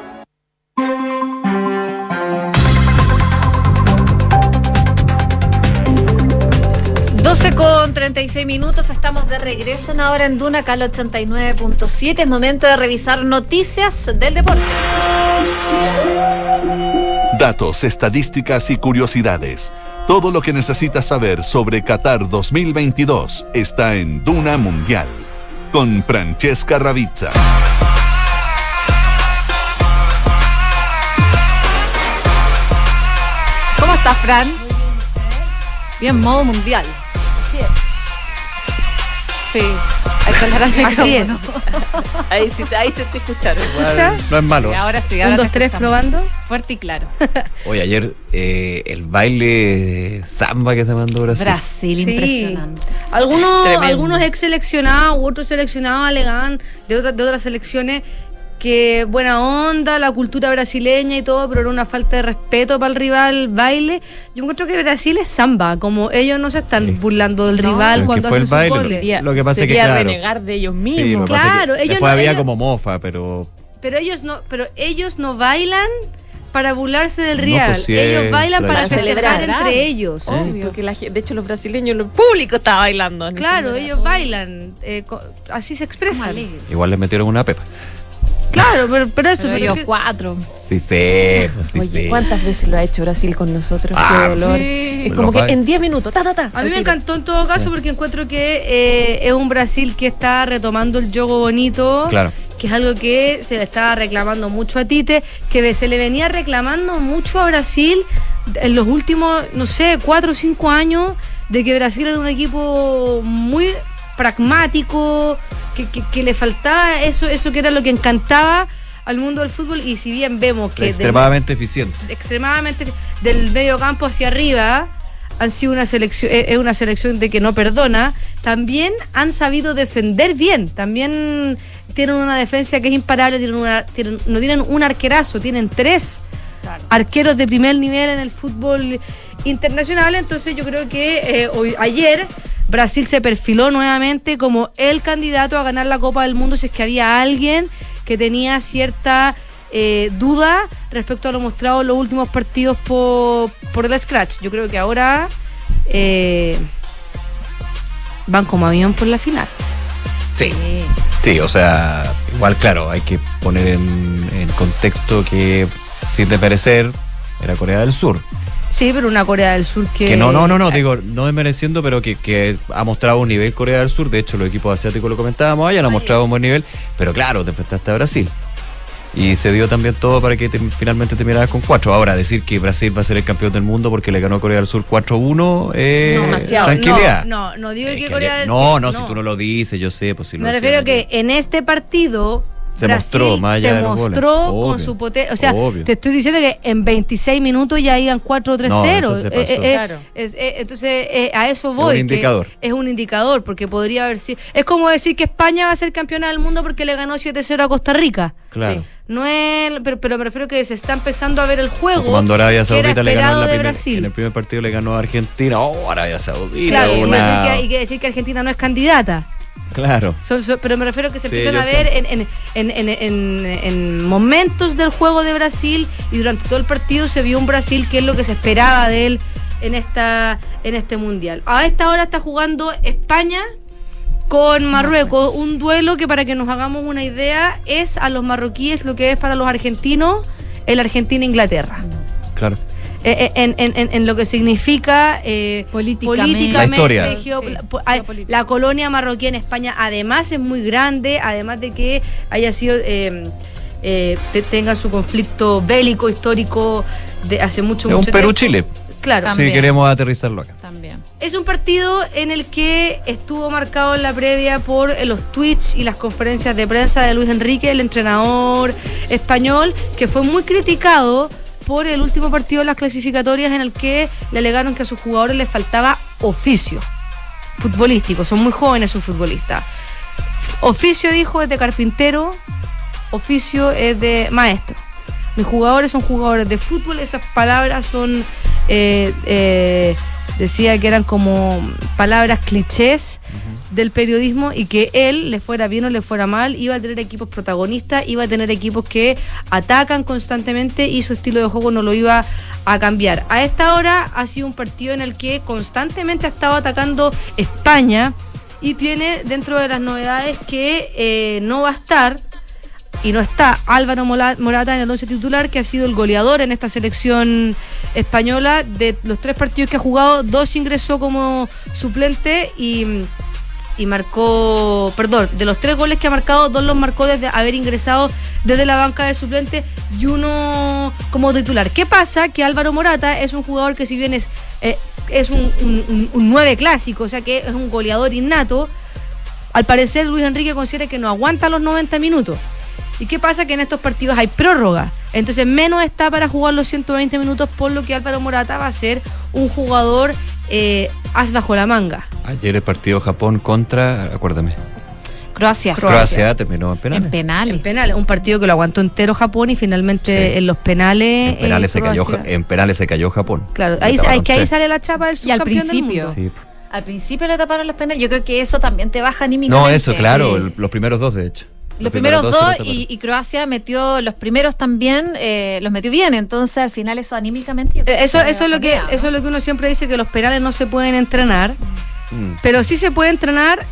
36 minutos, estamos de regreso en ahora en Duna, Cal 89.7. Es momento de revisar noticias del deporte. Datos, estadísticas y curiosidades. Todo lo que necesitas saber sobre Qatar 2022 está en Duna Mundial con Francesca Ravizza. ¿Cómo estás, Fran? Bien, modo mundial. Sí. Hay que hablar al Así es. Ahí, sí, ahí se te escucharon. ¿Escucha? No es malo. Y ahora sí, Un, ahora dos, te tres, probando. Fuerte y claro. Oye, ayer eh, el baile samba que se mandó Brasil. Brasil, Sí. impresionante. Algunos, Tremendo. algunos ex seleccionados u otros seleccionados alegan de, otras de otras selecciones que buena onda, la cultura brasileña y todo, pero era una falta de respeto para el rival baile. Yo encuentro que Brasil es samba, como ellos no se están burlando del No. rival Pero es cuando que fue hacen el sus baile, goles. Lo que pasa es que, claro. renegar de ellos mismos. Claro, ellos después no- había ellos- como mofa, pero Pero ellos no, pero ellos no bailan para burlarse del No, Real. pues sí ellos bailan para celebrar entre ellos. Obvio, porque la gen- de hecho los brasileños, el público está bailando. Claro, ellos bailan, eh, co- así se expresan. Igual le metieron una pepa. Claro, pero, pero eso. Pero pero ellos que- cuatro. Sí, sí, pues sí, Oye, sí. ¿cuántas veces lo ha hecho Brasil con nosotros? Ah, Qué dolor. sí. Es como que en 10 minutos, ta, ta, ta. A mí me encantó en todo caso Sí. porque encuentro que eh, es un Brasil que está retomando el juego bonito. Claro. Que es algo que se le estaba reclamando mucho a Tite, que se le venía reclamando mucho a Brasil en los últimos, no sé, cuatro o cinco años, de que Brasil era un equipo muy pragmático, que, que- que le faltaba eso, eso que era lo que encantaba al mundo del fútbol. Y si bien vemos que Extremadamente eficiente. extremadamente del medio campo hacia arriba han sido una selección es una selección de que no perdona también han sabido defender bien también tienen una defensa que es imparable tienen una- tienen- no tienen un arquerazo tienen tres arqueros de primer nivel en el fútbol internacional entonces yo creo que eh, hoy ayer Brasil se perfiló nuevamente como el candidato a ganar la Copa del Mundo si es que había alguien que tenía cierta eh, duda respecto a lo mostrado en los últimos partidos por, por el Scratch. Yo creo que ahora eh, van como avión por la final. Sí. Sí, o sea, igual, claro, hay que poner en, en contexto que, sin desmerecer, era Corea del Sur. Sí, pero una Corea del Sur que... Que no, no, no, no, digo, no desmereciendo, pero que, que ha mostrado un nivel Corea del Sur. De hecho, los equipos asiáticos lo comentábamos allá, han ha mostrado un buen nivel. Pero claro, te enfrentaste a Brasil. Y se dio también todo para que te- finalmente terminaras con cuatro. Ahora, decir que Brasil va a ser el campeón del mundo porque le ganó a Corea del Sur 4-1, eh, No, demasiado. tranquilidad. No, no, no digo Eh, que que Corea del no, Sur... no, si tú no lo dices, yo sé, pues si lo Me decía refiero a que en este partido Se Brasil mostró, más allá se de los goles. mostró con Obvio, su potencia. O sea, obvio. te estoy diciendo que en 26 minutos ya iban 4 3 No, 0 eso se pasó. Claro. entonces, eh, a eso Es voy. un que indicador. Es un indicador, porque podría haber sido. Es como decir que España va a ser campeona del mundo porque le ganó 7-0 a Costa Rica. Claro. No es. Pero, pero me refiero que se está empezando a ver el juego. Cuando Arabia Saudita le ganó en, la de primer- Brasil. en el primer partido le ganó a Argentina. Oh, Arabia Saudita. Claro, y una- decir que, hay que decir que Argentina no es candidata. Claro. Son- pero me refiero a que se Sí, empiezan a ver en, en- en- en- en- en momentos del juego de Brasil y durante todo el partido se vio un Brasil que es lo que se esperaba de él en esta en este mundial. A esta hora está jugando España con Marruecos, un duelo que para que nos hagamos una idea es a los marroquíes lo que es para los argentinos el Argentina-Inglaterra. Claro. Eh, eh, en, en- en- en lo que significa eh, Políticamente. La Sí, la- colonia marroquí en España además es muy grande, además de que haya sido eh, eh, te- tenga su conflicto bélico histórico de hace mucho Es un mucho Perú-Chile. tiempo. Claro. También. Sí, queremos aterrizarlo acá. También. Es un partido en el que estuvo marcado en la previa por los tweets y las conferencias de prensa de Luis Enrique, el entrenador español, que fue muy criticado por el último partido de las clasificatorias en el que le alegaron que a sus jugadores les faltaba oficio futbolístico. Son muy jóvenes sus futbolistas. Oficio, dijo, es de carpintero, oficio es de maestro. Mis jugadores son jugadores de fútbol, esas palabras son, eh, eh, decía que eran como palabras clichés del periodismo y que él, le fuera bien o le fuera mal, iba a tener equipos protagonistas, iba a tener equipos que atacan constantemente y su estilo de juego no lo iba a cambiar. A esta hora ha sido un partido en el que constantemente ha estado atacando España y tiene dentro de las novedades que eh, no va a estar y no está Álvaro Morata en el once titular, que ha sido el goleador en esta selección española. De los tres partidos que ha jugado, dos ingresó como suplente y, y marcó, perdón, de los tres goles que ha marcado, dos los marcó desde haber ingresado desde la banca de suplente y uno como titular. ¿Qué pasa? Que Álvaro Morata es un jugador que si bien es, eh, es un, un, un- clásico, o sea que es un goleador innato, al parecer Luis Enrique considera que no aguanta los 90 minutos. ¿Y qué pasa? Que en estos partidos hay prórroga. Entonces menos está para jugar los 120 minutos, por lo que Álvaro Morata va a ser un jugador eh, as bajo la manga. Ayer el partido Japón contra, acuérdame, Croacia. Croacia, terminó en penales. En penales. En penales, un partido que lo aguantó entero Japón y finalmente Sí. en los penales. En penales, eh, se cayó, en penales se cayó Japón. Claro, ahí, ahí- que ahí sale la chapa del Y al subcampeón del principio. mundo. Sí. Al principio le taparon los penales. Yo creo que eso también te baja No, anímicamente. eso, claro, Sí. el- los primeros dos, de hecho. Los primeros dos y, y Croacia metió los primeros también, eh, los metió bien, entonces al final eso anímicamente. Eh, Eso, eso, es lo que, eso es lo que uno siempre dice, que los penales no se pueden entrenar, Mm, pero sí se puede entrenar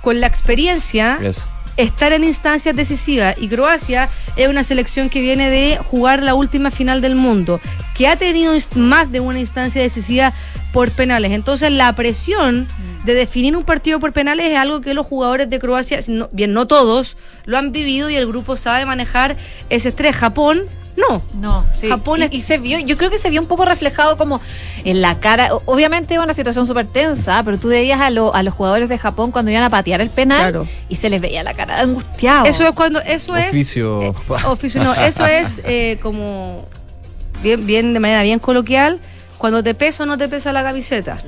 con la experiencia, eso. estar en instancias decisivas. Y Croacia es una selección que viene de jugar la última final del mundo, que ha tenido más de una instancia decisiva por penales. Entonces la presión de definir un partido por penales es algo que los jugadores de Croacia, no- bien no todos, lo han vivido y el grupo sabe manejar ese estrés. Japón, no. No, sí. Japón y, es- y se vio, yo creo que se vio un poco reflejado como en la cara. Obviamente es una situación súper tensa, pero tú veías a, lo- a los jugadores de Japón cuando iban a patear el penal Claro. y se les veía la cara angustiado. Eso es cuando, eso es Oficio. Oficio, no, eso es eh, como bien, bien, de manera bien coloquial, cuando te pesa o no te pesa la camiseta.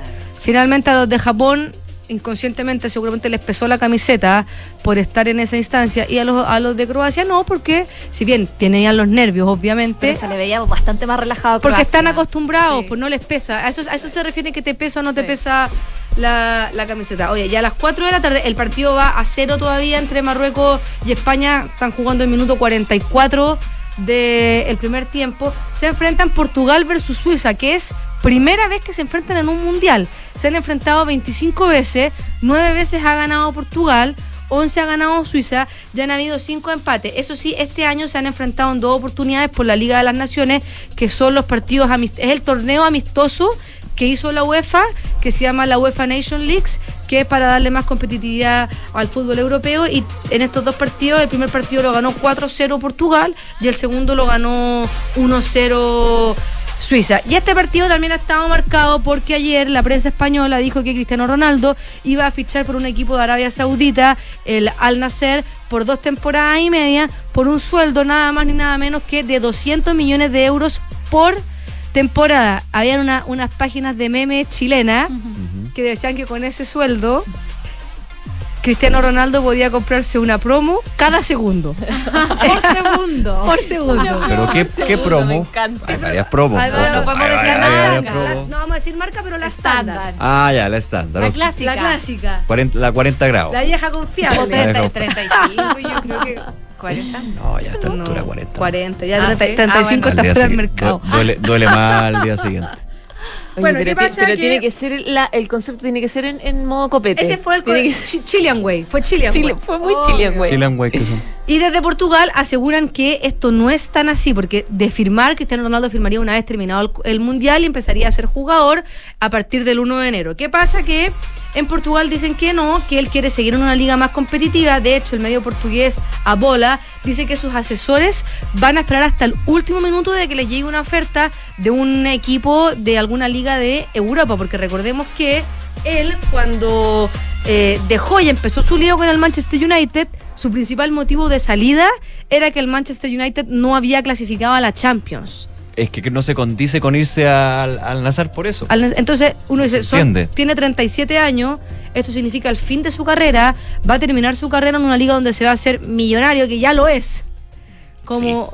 Finalmente a los de Japón, inconscientemente seguramente les pesó la camiseta por estar en esa instancia y a los, a los de Croacia no, porque si bien tenían los nervios, obviamente, Pero se le veía bastante más relajado. porque Croacia. están acostumbrados, Sí. pues no les pesa. A eso, a eso se refiere que te pesa o no te pesa la, la camiseta. Oye, ya a las 4 de la tarde el partido va a cero todavía entre Marruecos y España. Están jugando el minuto 44 del primer tiempo. Se enfrentan Portugal versus Suiza, que es primera vez que se enfrentan en un mundial. Se han enfrentado 25 veces, 9 veces ha ganado Portugal. 11 ha ganado Suiza, ya han habido 5 empates. Eso sí, este año se han enfrentado en dos oportunidades por la Liga de las Naciones, que son los partidos. Es el torneo amistoso que hizo la UEFA, que se llama la UEFA Nation Leagues, que es para darle más competitividad al fútbol europeo. Y en estos dos partidos, el primer partido lo ganó 4-0 Portugal y el segundo lo ganó 1-0 Suiza. Y este partido también ha estado marcado porque ayer la prensa española dijo que Cristiano Ronaldo iba a fichar por un equipo de Arabia Saudita, el Al Nasser, por dos temporadas y media, por un sueldo nada más ni nada menos que de 200 millones de euros por temporada. Habían una- unas páginas de memes chilenas que decían que con ese sueldo Cristiano Ronaldo podía comprarse una promo cada segundo. Por segundo. por segundo. Pero qué, qué promo. Hay varias promos. Ay, bueno, no podemos Hay decir hay nada. No vamos a decir marca, pero la estándar. Ah, ya, la estándar. La clásica. La clásica. 40 la 40 grados. La vieja confiable. O 30, Dejo. 35, yo creo que 40. No, ya a esta altura 40. 40, ya Ah, 30 sí. 35 Ah, está Al día fuera del mercado. Du- Duele, duele más al día siguiente. Oye, Bueno, pero ¿qué pasa pero que- tiene que ser la- el concepto tiene que ser en, en modo copete. Ese fue el Chilean Way. Fue Chilean Chile- Way. fue muy Obvio. Chilean Way. Chilean Way que son. Y desde Portugal aseguran que esto no es tan así, porque de firmar, Cristiano Ronaldo firmaría una vez terminado el, Mundial y empezaría a ser jugador a partir del 1 de enero. ¿Qué pasa? Que en Portugal dicen que no, que él quiere seguir en una liga más competitiva. De hecho, el medio portugués Abola dice que sus asesores van a esperar hasta el último minuto de que les llegue una oferta de un equipo de alguna liga de Europa, porque recordemos que él cuando eh, dejó y empezó su lío con el Manchester United, su principal motivo de salida era que el Manchester United no había clasificado a la Champions. Es que no se condice con irse al, al Nazar por eso. Al- Entonces uno dice, son- tiene 37 años, esto significa el fin de su carrera, va a terminar su carrera en una liga donde se va a hacer millonario, que ya lo es. Como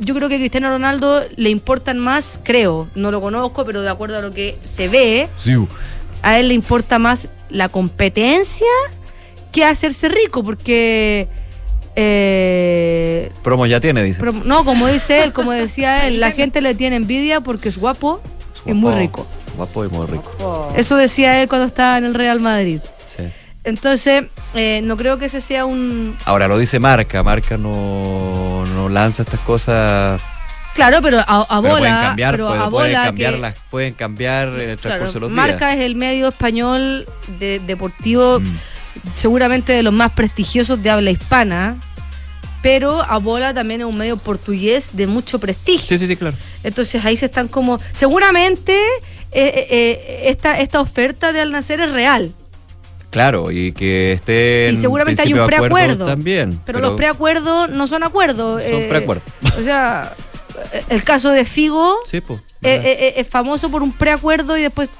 yo creo que a Cristiano Ronaldo le importan más, creo, no lo conozco, pero de acuerdo a lo que se ve, Sí. a él le importa más la competencia que hacerse rico, porque eh, Promo ya tiene, dice. pero no, como dice él, como decía él, la gente le tiene envidia porque es guapo y muy rico. Guapo y muy rico. Eso decía él cuando estaba en el Real Madrid. Sí. Entonces, eh, no creo que ese sea un... Ahora lo dice Marca. Marca no, no lanza estas cosas. Claro, pero a, a pero bola... pueden cambiar, pero pueden, a pueden bola cambiar, que- las- pueden cambiar en el claro, transcurso de los Marca días. es el medio español de, deportivo, Mm. Seguramente de los más prestigiosos de habla hispana, pero a bola también es un medio portugués de mucho prestigio. Sí, sí, sí, claro. Entonces ahí se están como... Seguramente eh, eh, eh, esta, esta oferta de Al Nacer es real, Claro, y que esté Y en seguramente hay un preacuerdo. También. pero, los preacuerdos no son acuerdos. Son eh, preacuerdos. O sea, el caso de Figo Sí, pues. eh, eh, es famoso por un preacuerdo y después...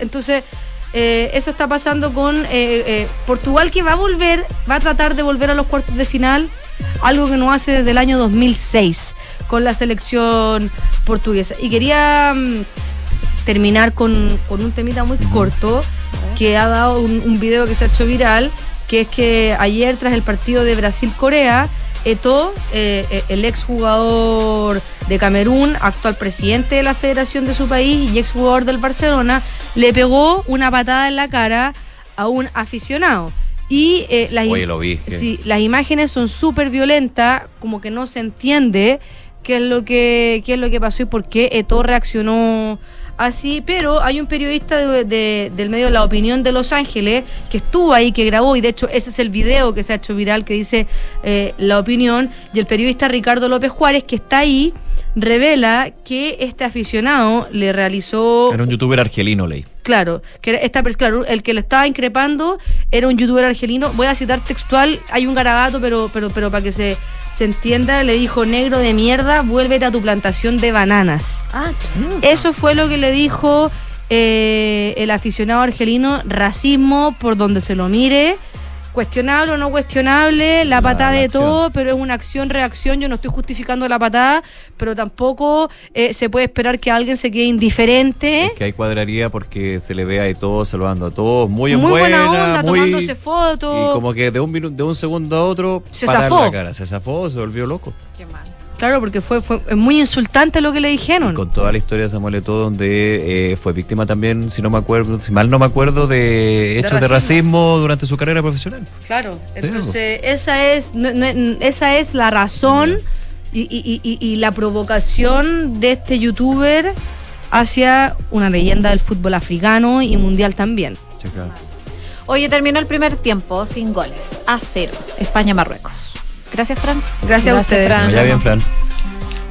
Entonces... eh, eso está pasando con eh, eh, Portugal que va a volver, va a tratar de volver a los cuartos de final, algo que no hace desde el año 2006 con la selección portuguesa. Y quería mm, terminar con, con un temita muy corto que ha dado un, un video que se ha hecho viral que es que ayer tras el partido de Brasil-Corea, Eto, eh, eh, el exjugador de Camerún, actual presidente de la federación de su país y exjugador del Barcelona, le pegó una patada en la cara a un aficionado. Y eh, las, Oye, lo vi, sí, las imágenes son súper violentas, como que no se entiende qué es lo que, qué es lo que pasó y por qué Eto reaccionó así, pero hay un periodista de- de- del medio La Opinión de Los Ángeles que estuvo ahí, que grabó, y de hecho ese es el video que se ha hecho viral que dice eh, La Opinión, y el periodista Ricardo López Juárez, que está ahí, revela que este aficionado le realizó Era un youtuber argelino, ley. Claro, que esta claro, el que le estaba increpando era un youtuber argelino. Voy a citar textual, hay un garabato, pero, pero, pero para que se, se entienda, le dijo, negro de mierda, vuélvete a tu plantación de bananas. Ah, Eso fue lo que le dijo eh, el aficionado argelino, racismo por donde se lo mire. Cuestionable o no cuestionable, la patada de acción. todo, pero es una acción-reacción. Yo no estoy justificando la patada, pero tampoco eh, se puede esperar que alguien se quede indiferente. Que ahí cuadraría porque se le ve ahí todo saludando a todos, muy en Muy buena buena, onda, muy- tomándose fotos. Y como que de un minuto, de un segundo a otro, Se zafó. la cara. Se zafó, se volvió loco. Claro, porque fue, fue muy insultante lo que le dijeron. Con toda la historia de Samuel Eto'o, donde eh, fue víctima también, si no me acuerdo, si mal no me acuerdo, de hechos de racismo. racismo durante su carrera profesional. Claro, entonces esa es no- no- esa es la razón y, y- y- y la provocación de este youtuber hacia una leyenda del fútbol africano y mundial también. Oye, terminó el primer tiempo sin goles. A cero. España-Marruecos. Gracias, Fran. Gracias, a ustedes. Vaya bien, Fran.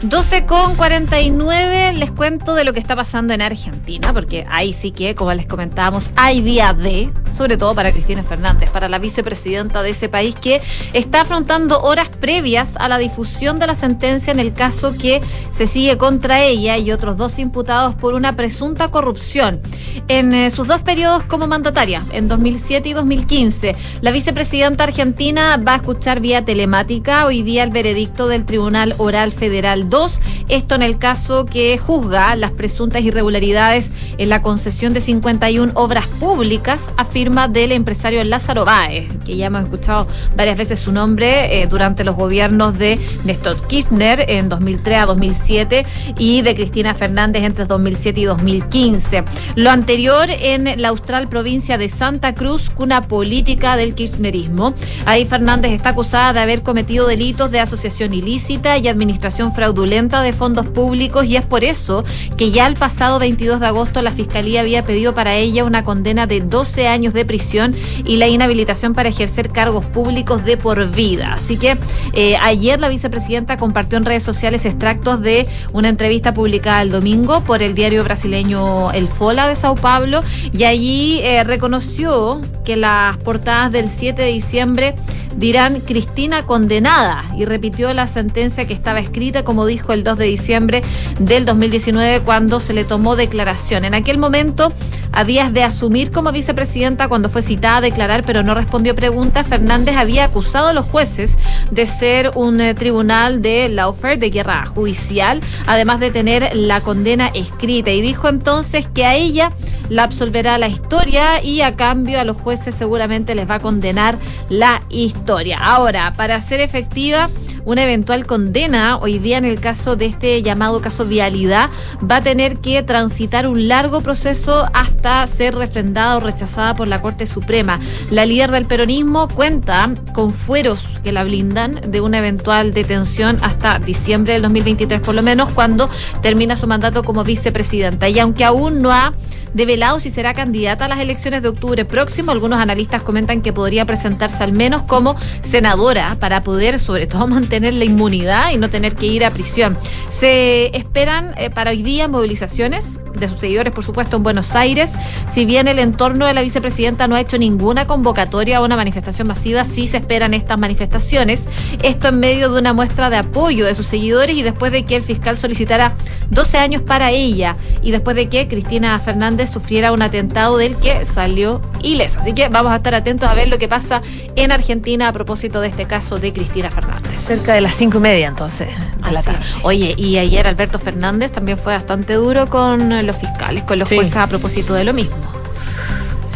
12 con 49, les cuento de lo que está pasando en Argentina, porque ahí sí que, como les comentábamos, hay día de, sobre todo para Cristina Fernández, para la vicepresidenta de ese país, que está afrontando horas previas a la difusión de la sentencia en el caso que se sigue contra ella y otros dos imputados por una presunta corrupción. En eh, sus dos periodos como mandataria, en 2007 y 2015, la vicepresidenta argentina va a escuchar vía telemática hoy día el veredicto del Tribunal Oral Federal 2. Esto en el caso que juzga las presuntas irregularidades en la concesión de 51 obras públicas a firma del empresario Lázaro Báez, que ya hemos escuchado varias veces su nombre eh, durante los gobiernos de Néstor Kirchner en 2003 a 2007 y de Cristina Fernández entre 2007 y 2015. Lo anterior en la austral provincia de Santa Cruz, cuna política del kirchnerismo. Ahí Fernández está acusada de haber cometido delitos de asociación ilícita y administración de fondos públicos y es por eso que ya el pasado 22 de agosto la Fiscalía había pedido para ella una condena de 12 años de prisión y la inhabilitación para ejercer cargos públicos de por vida. Así que eh, ayer la vicepresidenta compartió en redes sociales extractos de una entrevista publicada el domingo por el diario brasileño El Fola de Sao Paulo y allí eh, reconoció que las portadas del 7 de diciembre dirán Cristina condenada y repitió la sentencia que estaba escrita, como dijo el 2 de diciembre del 2019 cuando se le tomó declaración. En aquel momento, a días de asumir como vicepresidenta cuando fue citada a declarar pero no respondió preguntas, Fernández había acusado a los jueces de ser un eh, tribunal de lawfare, de guerra judicial, además de tener la condena escrita y dijo entonces que a ella la absolverá la historia y a cambio a los jueces seguramente les va a condenar la historia. Ahora, para ser efectiva una eventual condena, hoy día en el caso de este llamado caso vialidad, va a tener que transitar un largo proceso hasta ser refrendada o rechazada por la Corte Suprema. La líder del peronismo cuenta con fueros que la blindan de una eventual detención hasta diciembre del 2023 por lo menos, cuando termina su mandato como vicepresidenta. Y aunque aún no ha develado si será candidata a las elecciones de octubre próximo. Algunos analistas comentan que podría presentarse al menos como senadora para poder, sobre todo, mantener la inmunidad y no tener que ir a prisión. Se esperan eh, para hoy día movilizaciones de sus seguidores, por supuesto, en Buenos Aires. Si bien el entorno de la vicepresidenta no ha hecho ninguna convocatoria a una manifestación masiva, sí se esperan estas manifestaciones. Esto en medio de una muestra de apoyo de sus seguidores y después de que el fiscal solicitara 12 años para ella y después de que Cristina Fernández sufriera un atentado del que salió ilesa. Así que vamos a estar atentos a ver lo que pasa en Argentina a propósito de este caso de Cristina Fernández. Cerca de las cinco y media, entonces, de la tarde. Oye, y ayer Alberto Fernández también fue bastante duro con los fiscales, con los Sí. jueces a propósito de lo mismo.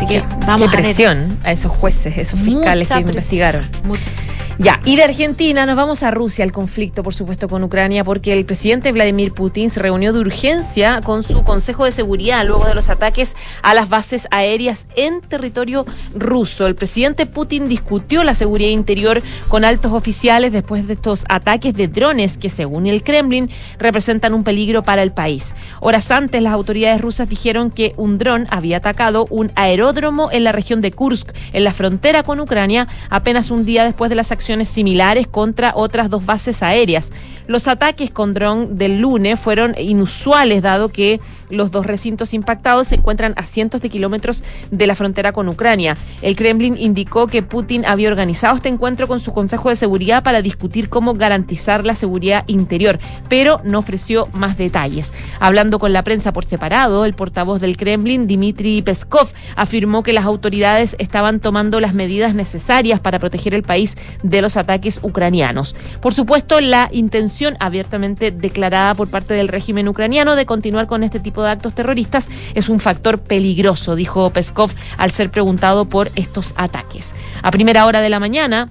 Así que Vamos Qué a ver. presión a esos jueces, esos fiscales Mucha que presión, investigaron. Mucha presión. Ya, y de Argentina nos vamos a Rusia, al conflicto, por supuesto, con Ucrania, porque el presidente Vladimir Putin se reunió de urgencia con su Consejo de Seguridad luego de los ataques a las bases aéreas en territorio ruso. El presidente Putin discutió la seguridad interior con altos oficiales después de estos ataques de drones que, según el Kremlin, representan un peligro para el país. Horas antes, las autoridades rusas dijeron que un dron había atacado un aeródromo en la región de Kursk, en la frontera con Ucrania, apenas un día después de las acciones similares contra otras dos bases aéreas. Los ataques con dron del lunes fueron inusuales, dado que los dos recintos impactados se encuentran a cientos de kilómetros de la frontera con Ucrania. El Kremlin indicó que Putin había organizado este encuentro con su Consejo de Seguridad para discutir cómo garantizar la seguridad interior, pero no ofreció más detalles. Hablando con la prensa por separado, el portavoz del Kremlin, Dmitry Peskov, afirmó que las autoridades estaban tomando las medidas necesarias para proteger el país de los ataques ucranianos. Por supuesto, la intención abiertamente declarada por parte del régimen ucraniano de continuar con este tipo de actos terroristas es un factor peligroso, dijo Peskov al ser preguntado por estos ataques. A primera hora de la mañana,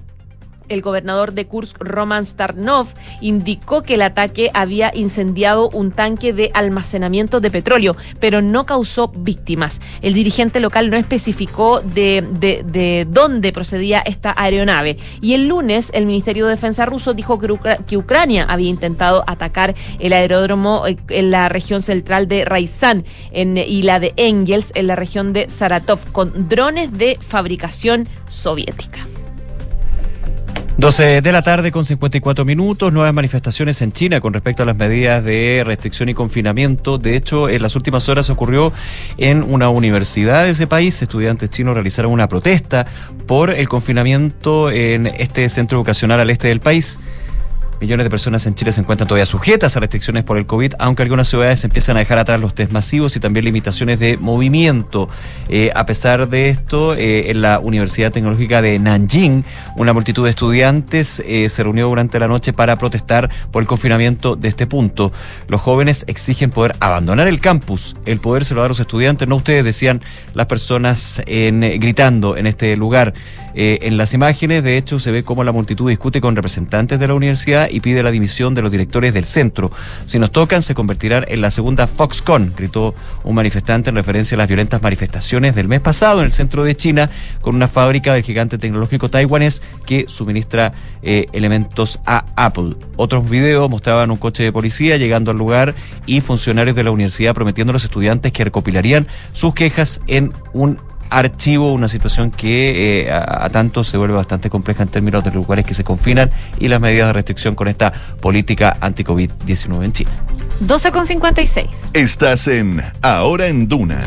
el gobernador de Kursk, Roman Starnov, indicó que el ataque había incendiado un tanque de almacenamiento de petróleo, pero no causó víctimas. El dirigente local no especificó de, de, de dónde procedía esta aeronave. Y el lunes, el Ministerio de Defensa ruso dijo que, Ucra- que Ucrania había intentado atacar el aeródromo eh, en la región central de Raizán y la de Engels en la región de Saratov con drones de fabricación soviética. 12 de la tarde con 54 minutos, nuevas manifestaciones en China con respecto a las medidas de restricción y confinamiento. De hecho, en las últimas horas ocurrió en una universidad de ese país. Estudiantes chinos realizaron una protesta por el confinamiento en este centro educacional al este del país. Millones de personas en Chile se encuentran todavía sujetas a restricciones por el COVID, aunque algunas ciudades empiezan a dejar atrás los test masivos y también limitaciones de movimiento. Eh, a pesar de esto, eh, en la Universidad Tecnológica de Nanjing, una multitud de estudiantes eh, se reunió durante la noche para protestar por el confinamiento de este punto. Los jóvenes exigen poder abandonar el campus. El poder se lo da a los estudiantes, no ustedes, decían las personas en, gritando en este lugar. Eh, en las imágenes, de hecho, se ve cómo la multitud discute con representantes de la universidad y pide la dimisión de los directores del centro. Si nos tocan, se convertirán en la segunda Foxconn, gritó un manifestante en referencia a las violentas manifestaciones del mes pasado en el centro de China con una fábrica del gigante tecnológico taiwanés que suministra eh, elementos a Apple. Otros videos mostraban un coche de policía llegando al lugar y funcionarios de la universidad prometiendo a los estudiantes que recopilarían sus quejas en un archivo, una situación que eh, a, a tanto se vuelve bastante compleja en términos de los lugares que se confinan y las medidas de restricción con esta política anti-COVID-19 en China. 12 con 56. Estás en Ahora en Duna.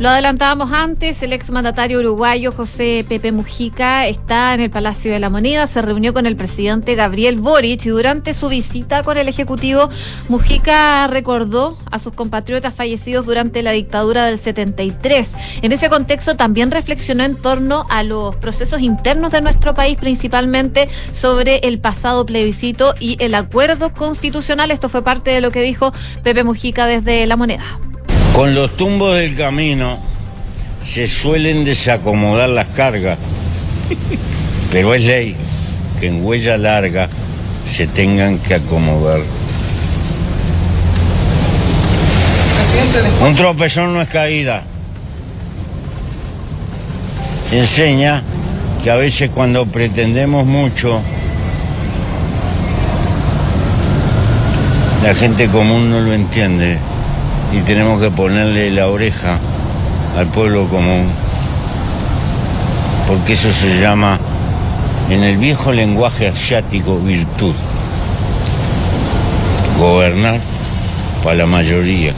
Lo adelantábamos antes, el exmandatario uruguayo José Pepe Mujica está en el Palacio de la Moneda, se reunió con el presidente Gabriel Boric y durante su visita con el Ejecutivo, Mujica recordó a sus compatriotas fallecidos durante la dictadura del 73. En ese contexto también reflexionó en torno a los procesos internos de nuestro país, principalmente sobre el pasado plebiscito y el acuerdo constitucional. Esto fue parte de lo que dijo Pepe Mujica desde la Moneda. Con los tumbos del camino se suelen desacomodar las cargas, pero es ley que en huella larga se tengan que acomodar. Un tropezón no es caída. Enseña que a veces cuando pretendemos mucho, la gente común no lo entiende y tenemos que ponerle la oreja al pueblo común, porque eso se llama, en el viejo lenguaje asiático, virtud. Gobernar para la mayoría.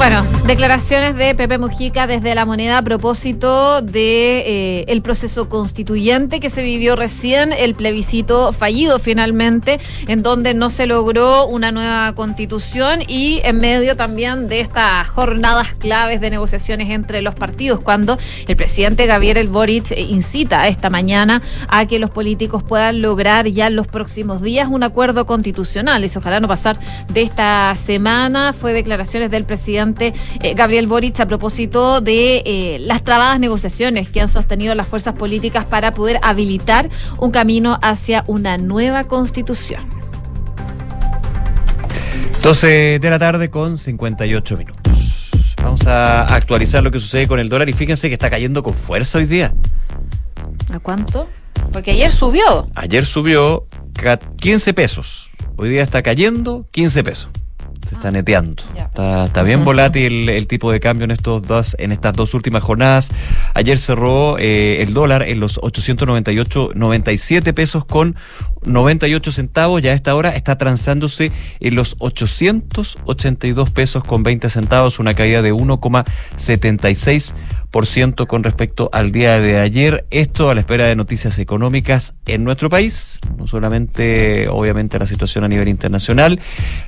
Bueno, declaraciones de Pepe Mujica desde la moneda a propósito de eh, el proceso constituyente que se vivió recién, el plebiscito fallido finalmente, en donde no se logró una nueva constitución y en medio también de estas jornadas claves de negociaciones entre los partidos, cuando el presidente Gabriel Boric incita esta mañana a que los políticos puedan lograr ya en los próximos días un acuerdo constitucional. Y ojalá no pasar de esta semana. Fue declaraciones del presidente presidente eh, Gabriel Boric a propósito de eh, las trabadas negociaciones que han sostenido las fuerzas políticas para poder habilitar un camino hacia una nueva constitución. 12 de la tarde con 58 minutos. Vamos a actualizar lo que sucede con el dólar y fíjense que está cayendo con fuerza hoy día. ¿A cuánto? Porque ayer subió. Ayer subió ca- 15 pesos. Hoy día está cayendo 15 pesos. Se está neteando. Está, está bien volátil el, el tipo de cambio en estos dos, en estas dos últimas jornadas. Ayer cerró eh, el dólar en los 898, 97 pesos con 98 centavos. Ya a esta hora está transándose en los 882 pesos con 20 centavos, una caída de 1,76% con respecto al día de ayer. Esto a la espera de noticias económicas en nuestro país, no solamente obviamente la situación a nivel internacional,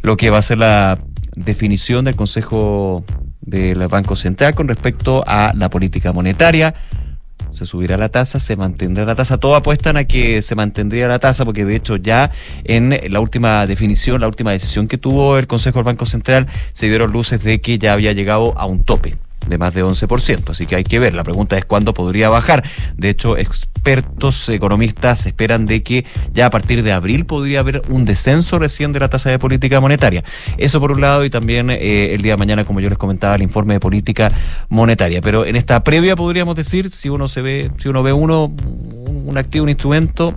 lo que va a ser la definición del Consejo del Banco Central con respecto a la política monetaria. Se subirá la tasa, se mantendrá la tasa. Todos apuestan a que se mantendría la tasa, porque de hecho ya en la última definición, la última decisión que tuvo el Consejo del Banco Central, se dieron luces de que ya había llegado a un tope de más de 11%, así que hay que ver. La pregunta es cuándo podría bajar. De hecho, expertos economistas esperan de que ya a partir de abril podría haber un descenso recién de la tasa de política monetaria. Eso por un lado y también eh, el día de mañana, como yo les comentaba, el informe de política monetaria. Pero en esta previa podríamos decir, si uno se ve, si uno ve uno, un activo, un instrumento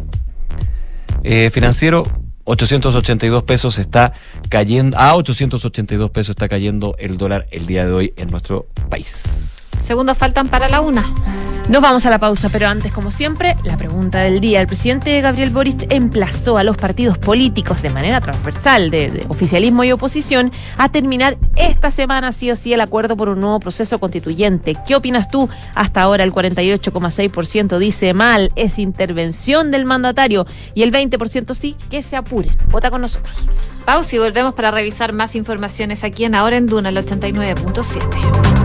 eh, financiero, 882 pesos está cayendo, a 882 pesos está cayendo el dólar el día de hoy en nuestro país. Segundos faltan para la una. Nos vamos a la pausa, pero antes, como siempre, la pregunta del día. El presidente Gabriel Boric emplazó a los partidos políticos de manera transversal, de, oficialismo y oposición, a terminar esta semana sí o sí el acuerdo por un nuevo proceso constituyente. ¿Qué opinas tú? Hasta ahora el 48,6% dice mal, es intervención del mandatario y el 20% sí, que se apure. Vota con nosotros. Pausa y volvemos para revisar más informaciones aquí en Ahora en Duna, el 89.7.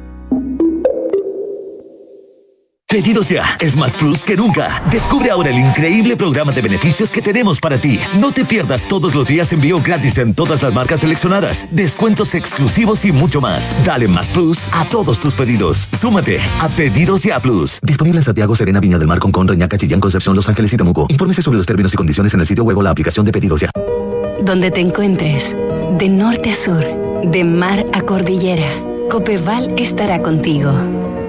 Pedidos ya es más plus que nunca. Descubre ahora el increíble programa de beneficios que tenemos para ti. No te pierdas todos los días envío gratis en todas las marcas seleccionadas, descuentos exclusivos y mucho más. Dale más plus a todos tus pedidos. Súmate a Pedidos ya Plus. Disponible en Santiago, Serena, Viña del Mar, Concón, Reñaca, Chillán, Concepción, Los Ángeles y Temuco. Infórmese sobre los términos y condiciones en el sitio web o la aplicación de Pedidos ya. Donde te encuentres, de norte a sur, de mar a cordillera, Copeval estará contigo,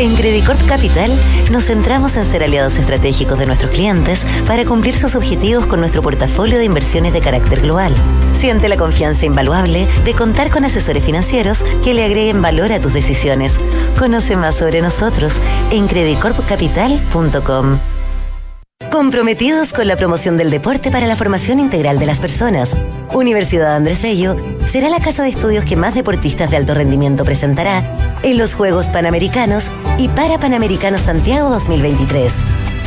En Credicorp Capital nos centramos en ser aliados estratégicos de nuestros clientes para cumplir sus objetivos con nuestro portafolio de inversiones de carácter global. Siente la confianza invaluable de contar con asesores financieros que le agreguen valor a tus decisiones. Conoce más sobre nosotros en credicorpcapital.com. Comprometidos con la promoción del deporte para la formación integral de las personas. Universidad Andrés Bello será la casa de estudios que más deportistas de alto rendimiento presentará en los Juegos Panamericanos y para Panamericanos Santiago 2023.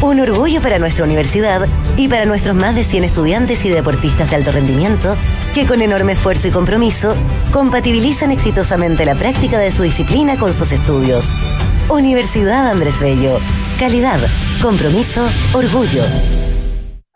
Un orgullo para nuestra universidad y para nuestros más de 100 estudiantes y deportistas de alto rendimiento que con enorme esfuerzo y compromiso compatibilizan exitosamente la práctica de su disciplina con sus estudios. Universidad Andrés Bello. Calidad, compromiso, orgullo.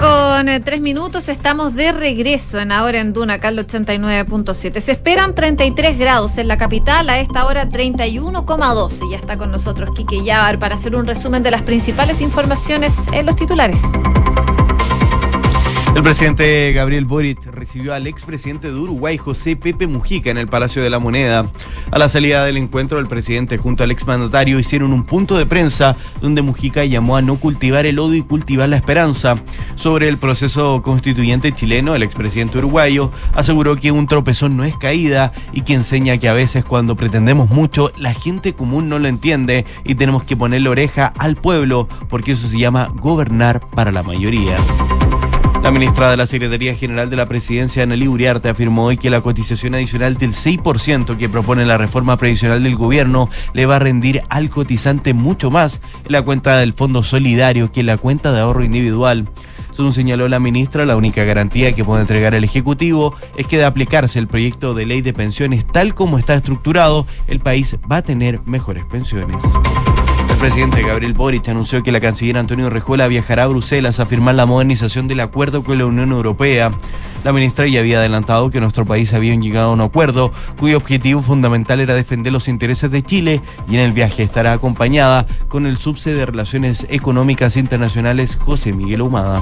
Con eh, tres minutos, estamos de regreso en ahora en Duna, acá 89.7. Se esperan 33 grados en la capital, a esta hora 31,12. Ya está con nosotros Kike Yavar para hacer un resumen de las principales informaciones en los titulares. El presidente Gabriel Boric recibió al expresidente de Uruguay, José Pepe Mujica, en el Palacio de la Moneda. A la salida del encuentro, el presidente junto al exmandatario hicieron un punto de prensa donde Mujica llamó a no cultivar el odio y cultivar la esperanza. Sobre el proceso constituyente chileno, el expresidente uruguayo aseguró que un tropezón no es caída y que enseña que a veces cuando pretendemos mucho, la gente común no lo entiende y tenemos que ponerle oreja al pueblo porque eso se llama gobernar para la mayoría. La ministra de la Secretaría General de la Presidencia, Anneli Uriarte, afirmó hoy que la cotización adicional del 6% que propone la reforma previsional del gobierno le va a rendir al cotizante mucho más en la cuenta del Fondo Solidario que en la cuenta de ahorro individual. Según señaló la ministra, la única garantía que puede entregar el Ejecutivo es que de aplicarse el proyecto de ley de pensiones tal como está estructurado, el país va a tener mejores pensiones. El presidente Gabriel Boric anunció que la canciller Antonio Rejuela viajará a Bruselas a firmar la modernización del acuerdo con la Unión Europea. La ministra ya había adelantado que nuestro país había llegado a un acuerdo cuyo objetivo fundamental era defender los intereses de Chile y en el viaje estará acompañada con el subse de Relaciones Económicas Internacionales José Miguel Humada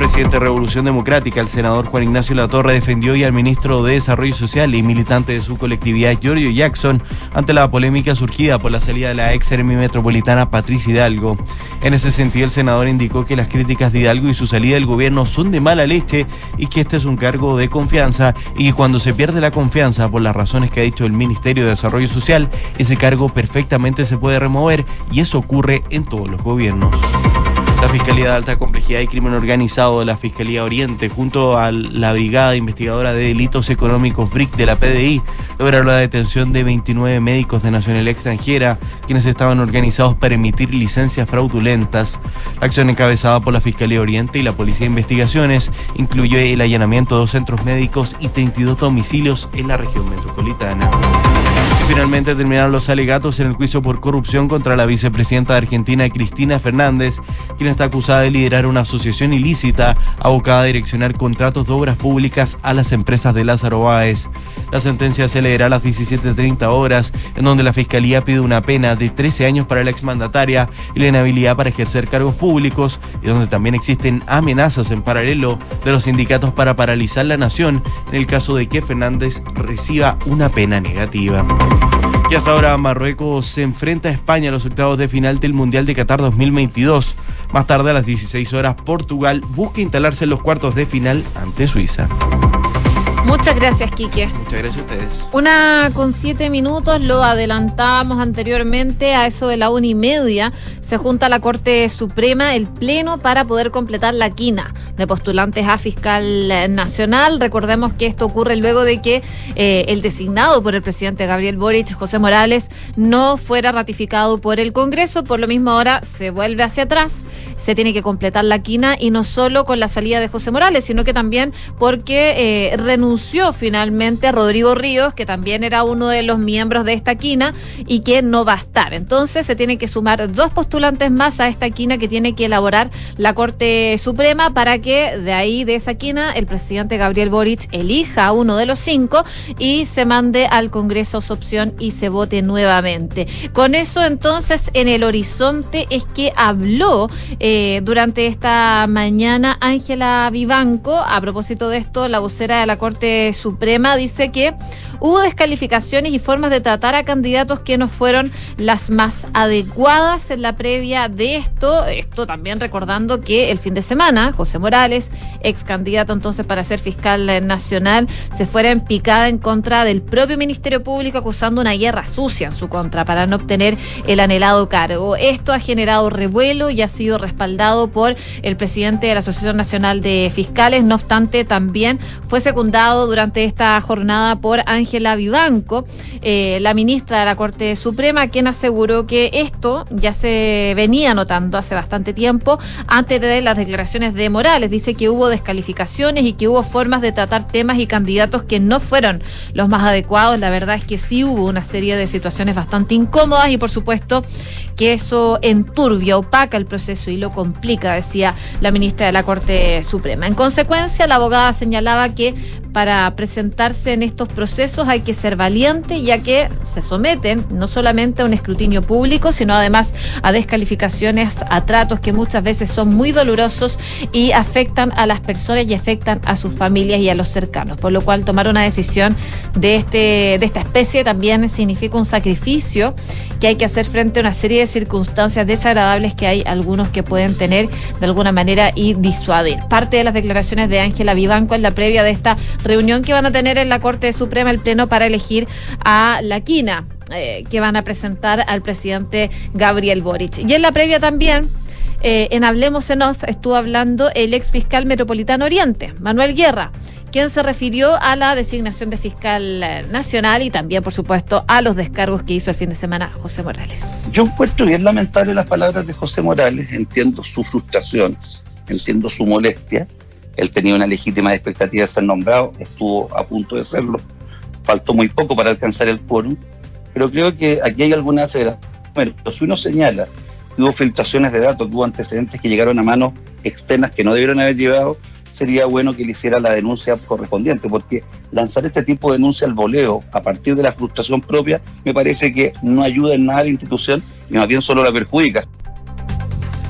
presidente de Revolución Democrática, el senador Juan Ignacio Latorre, defendió hoy al ministro de Desarrollo Social y militante de su colectividad, Giorgio Jackson, ante la polémica surgida por la salida de la ex metropolitana Patricia Hidalgo. En ese sentido, el senador indicó que las críticas de Hidalgo y su salida del gobierno son de mala leche y que este es un cargo de confianza y que cuando se pierde la confianza por las razones que ha dicho el Ministerio de Desarrollo Social, ese cargo perfectamente se puede remover y eso ocurre en todos los gobiernos. La Fiscalía de Alta Complejidad y Crimen Organizado de la Fiscalía Oriente, junto a la Brigada Investigadora de Delitos Económicos BRIC de la PDI, lograron la detención de 29 médicos de nacionalidad extranjera, quienes estaban organizados para emitir licencias fraudulentas. La acción encabezada por la Fiscalía Oriente y la Policía de Investigaciones incluyó el allanamiento de dos centros médicos y 32 domicilios en la región metropolitana finalmente terminaron los alegatos en el juicio por corrupción contra la vicepresidenta de Argentina, Cristina Fernández, quien está acusada de liderar una asociación ilícita abocada a direccionar contratos de obras públicas a las empresas de Lázaro Báez. La sentencia se leerá a las 17.30 horas, en donde la Fiscalía pide una pena de 13 años para la exmandataria y la inhabilidad para ejercer cargos públicos, y donde también existen amenazas en paralelo de los sindicatos para paralizar la nación en el caso de que Fernández reciba una pena negativa. Y hasta ahora Marruecos se enfrenta a España en los octavos de final del Mundial de Qatar 2022. Más tarde a las 16 horas Portugal busca instalarse en los cuartos de final ante Suiza. Muchas gracias, Quique. Muchas gracias a ustedes. Una con siete minutos, lo adelantábamos anteriormente a eso de la una y media. Se junta la Corte Suprema, el Pleno, para poder completar la quina de postulantes a fiscal nacional. Recordemos que esto ocurre luego de que eh, el designado por el presidente Gabriel Boric, José Morales, no fuera ratificado por el Congreso. Por lo mismo, ahora se vuelve hacia atrás se tiene que completar la quina y no solo con la salida de José Morales, sino que también porque eh, renunció finalmente Rodrigo Ríos, que también era uno de los miembros de esta quina y que no va a estar. Entonces se tiene que sumar dos postulantes más a esta quina que tiene que elaborar la Corte Suprema para que de ahí, de esa quina, el presidente Gabriel Boric elija a uno de los cinco y se mande al Congreso su opción y se vote nuevamente. Con eso entonces en el horizonte es que habló eh, durante esta mañana Ángela Vivanco. A propósito de esto, la vocera de la Corte Suprema dice que hubo descalificaciones y formas de tratar a candidatos que no fueron las más adecuadas en la previa de esto. Esto también recordando que el fin de semana José Morales, ex candidato entonces para ser fiscal nacional, se fuera en picada en contra del propio Ministerio Público acusando una guerra sucia en su contra para no obtener el anhelado cargo. Esto ha generado revuelo y ha sido respaldado por el presidente de la Asociación Nacional de Fiscales. No obstante, también fue secundado durante esta jornada por Ángel Ángela Vivanco, eh, la ministra de la Corte Suprema, quien aseguró que esto ya se venía notando hace bastante tiempo antes de las declaraciones de Morales. Dice que hubo descalificaciones y que hubo formas de tratar temas y candidatos que no fueron los más adecuados. La verdad es que sí hubo una serie de situaciones bastante incómodas y por supuesto que eso enturbia, opaca el proceso y lo complica, decía la ministra de la Corte Suprema. En consecuencia, la abogada señalaba que para presentarse en estos procesos hay que ser valiente, ya que se someten no solamente a un escrutinio público, sino además a descalificaciones, a tratos que muchas veces son muy dolorosos y afectan a las personas y afectan a sus familias y a los cercanos. Por lo cual tomar una decisión de, este, de esta especie también significa un sacrificio que hay que hacer frente a una serie de circunstancias desagradables que hay algunos que pueden tener de alguna manera y disuadir. Parte de las declaraciones de Ángela Vivanco en la previa de esta reunión que van a tener en la Corte Suprema el Pleno para elegir a la quina eh, que van a presentar al presidente Gabriel Boric. Y en la previa también eh, en Hablemos en Off estuvo hablando el ex fiscal metropolitano Oriente, Manuel Guerra, quien se refirió a la designación de fiscal eh, nacional y también, por supuesto, a los descargos que hizo el fin de semana José Morales. Yo encuentro bien lamentable las palabras de José Morales, entiendo su frustración, entiendo su molestia. Él tenía una legítima expectativa de ser nombrado, estuvo a punto de serlo, faltó muy poco para alcanzar el quórum, pero creo que aquí hay alguna aseveración. Si uno señala hubo filtraciones de datos, hubo antecedentes que llegaron a manos externas que no debieron haber llegado, sería bueno que le hiciera la denuncia correspondiente, porque lanzar este tipo de denuncia al voleo a partir de la frustración propia me parece que no ayuda en nada a la institución y más bien solo la perjudica.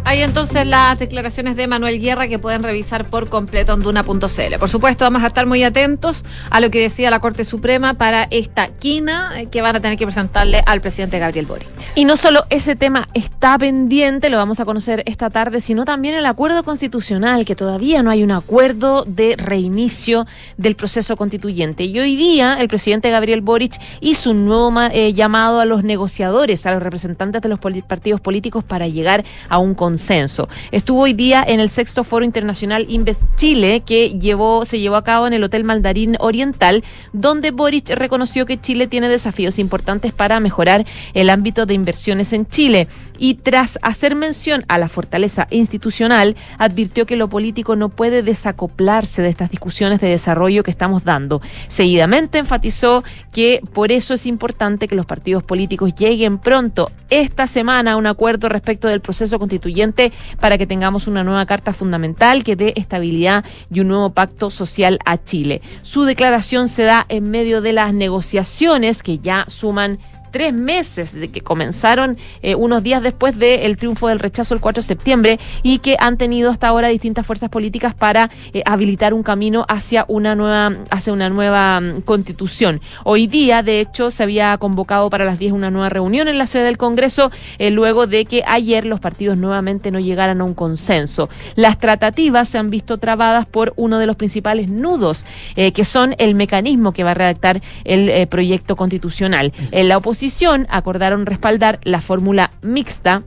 Hay entonces las declaraciones de Manuel Guerra que pueden revisar por completo en duna.cl. Por supuesto, vamos a estar muy atentos a lo que decía la Corte Suprema para esta quina eh, que van a tener que presentarle al presidente Gabriel Boric. Y no solo ese tema está pendiente, lo vamos a conocer esta tarde, sino también el acuerdo constitucional, que todavía no hay un acuerdo de reinicio del proceso constituyente. Y hoy día el presidente Gabriel Boric hizo un nuevo eh, llamado a los negociadores, a los representantes de los partidos políticos para llegar a un consenso consenso. Estuvo hoy día en el sexto Foro Internacional Invest Chile, que llevó, se llevó a cabo en el Hotel Maldarín Oriental, donde Boric reconoció que Chile tiene desafíos importantes para mejorar el ámbito de inversiones en Chile. Y tras hacer mención a la fortaleza institucional, advirtió que lo político no puede desacoplarse de estas discusiones de desarrollo que estamos dando. Seguidamente enfatizó que por eso es importante que los partidos políticos lleguen pronto esta semana a un acuerdo respecto del proceso constituyente para que tengamos una nueva carta fundamental que dé estabilidad y un nuevo pacto social a Chile. Su declaración se da en medio de las negociaciones que ya suman tres meses de que comenzaron eh, unos días después del triunfo del rechazo el 4 de septiembre y que han tenido hasta ahora distintas fuerzas políticas para eh, habilitar un camino hacia una nueva hacia una nueva mm, constitución. Hoy día, de hecho, se había convocado para las 10 una nueva reunión en la sede del Congreso eh, luego de que ayer los partidos nuevamente no llegaran a un consenso. Las tratativas se han visto trabadas por uno de los principales nudos que son el mecanismo que va a redactar el proyecto constitucional. La oposición acordaron respaldar la fórmula mixta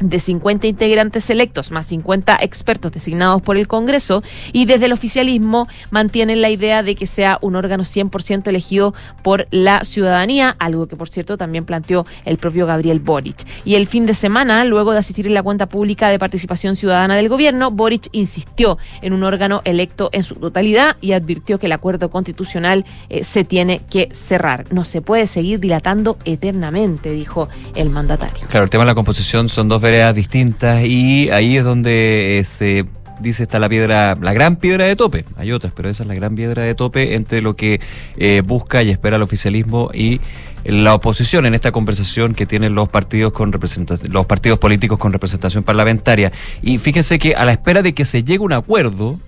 de 50 integrantes electos más 50 expertos designados por el Congreso y desde el oficialismo mantienen la idea de que sea un órgano 100% elegido por la ciudadanía, algo que por cierto también planteó el propio Gabriel Boric. Y el fin de semana, luego de asistir en la cuenta pública de participación ciudadana del gobierno, Boric insistió en un órgano electo en su totalidad y advirtió que el acuerdo constitucional eh, se tiene que cerrar. No se puede seguir dilatando eternamente, dijo el mandatario. Claro, el tema de la composición son dos distintas y ahí es donde eh, se dice está la piedra, la gran piedra de tope. Hay otras, pero esa es la gran piedra de tope entre lo que eh, busca y espera el oficialismo y la oposición en esta conversación que tienen los partidos con representación, los partidos políticos con representación parlamentaria. Y fíjense que a la espera de que se llegue un acuerdo,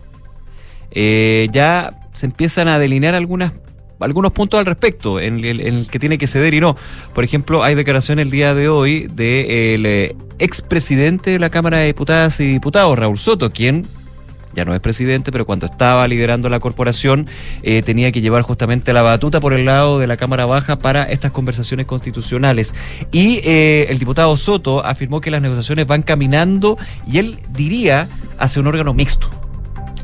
eh, ya se empiezan a delinear algunas algunos puntos al respecto en el, el que tiene que ceder y no. Por ejemplo, hay declaración el día de hoy del de expresidente de la Cámara de Diputadas y Diputados, Raúl Soto, quien ya no es presidente, pero cuando estaba liderando la corporación eh, tenía que llevar justamente la batuta por el lado de la Cámara Baja para estas conversaciones constitucionales. Y eh, el diputado Soto afirmó que las negociaciones van caminando y él diría hacia un órgano mixto.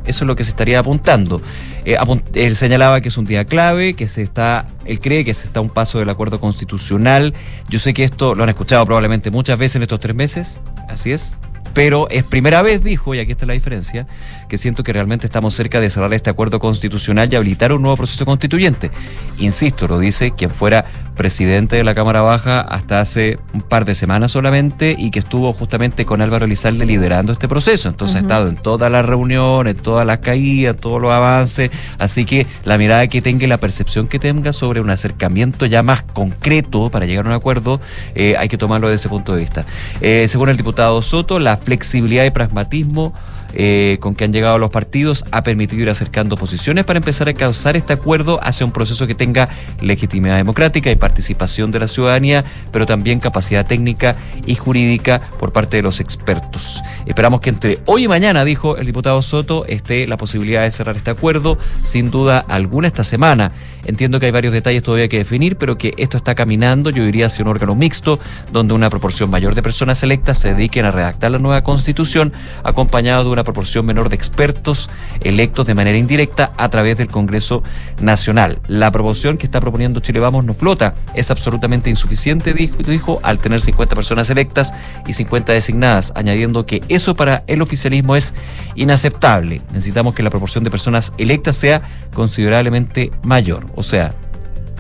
Eso es lo que se estaría apuntando. Eh, él señalaba que es un día clave, que se está, él cree que se está a un paso del acuerdo constitucional. Yo sé que esto lo han escuchado probablemente muchas veces en estos tres meses, así es, pero es primera vez, dijo, y aquí está la diferencia, que siento que realmente estamos cerca de cerrar este acuerdo constitucional y habilitar un nuevo proceso constituyente. Insisto, lo dice quien fuera presidente de la Cámara Baja hasta hace un par de semanas solamente y que estuvo justamente con Álvaro Elizalde liderando este proceso. Entonces uh -huh. ha estado en todas las reuniones, en todas las caídas, todos los avances. Así que la mirada que tenga y la percepción que tenga sobre un acercamiento ya más concreto para llegar a un acuerdo, eh, hay que tomarlo desde ese punto de vista. Eh, según el diputado Soto, la flexibilidad y pragmatismo eh, con que han llegado los partidos ha permitido ir acercando posiciones para empezar a causar este acuerdo hacia un proceso que tenga legitimidad democrática y participación de la ciudadanía, pero también capacidad técnica y jurídica por parte de los expertos. Esperamos que entre hoy y mañana, dijo el diputado Soto, esté la posibilidad de cerrar este acuerdo, sin duda alguna esta semana. Entiendo que hay varios detalles todavía que definir, pero que esto está caminando, yo diría, hacia un órgano mixto, donde una proporción mayor de personas electas se dediquen a redactar la nueva constitución, acompañado de una proporción menor de expertos electos de manera indirecta a través del Congreso Nacional. La proporción que está proponiendo Chile Vamos no flota, es absolutamente insuficiente, dijo, dijo al tener 50 personas electas y 50 designadas, añadiendo que eso para el oficialismo es inaceptable. Necesitamos que la proporción de personas electas sea considerablemente mayor. O sea,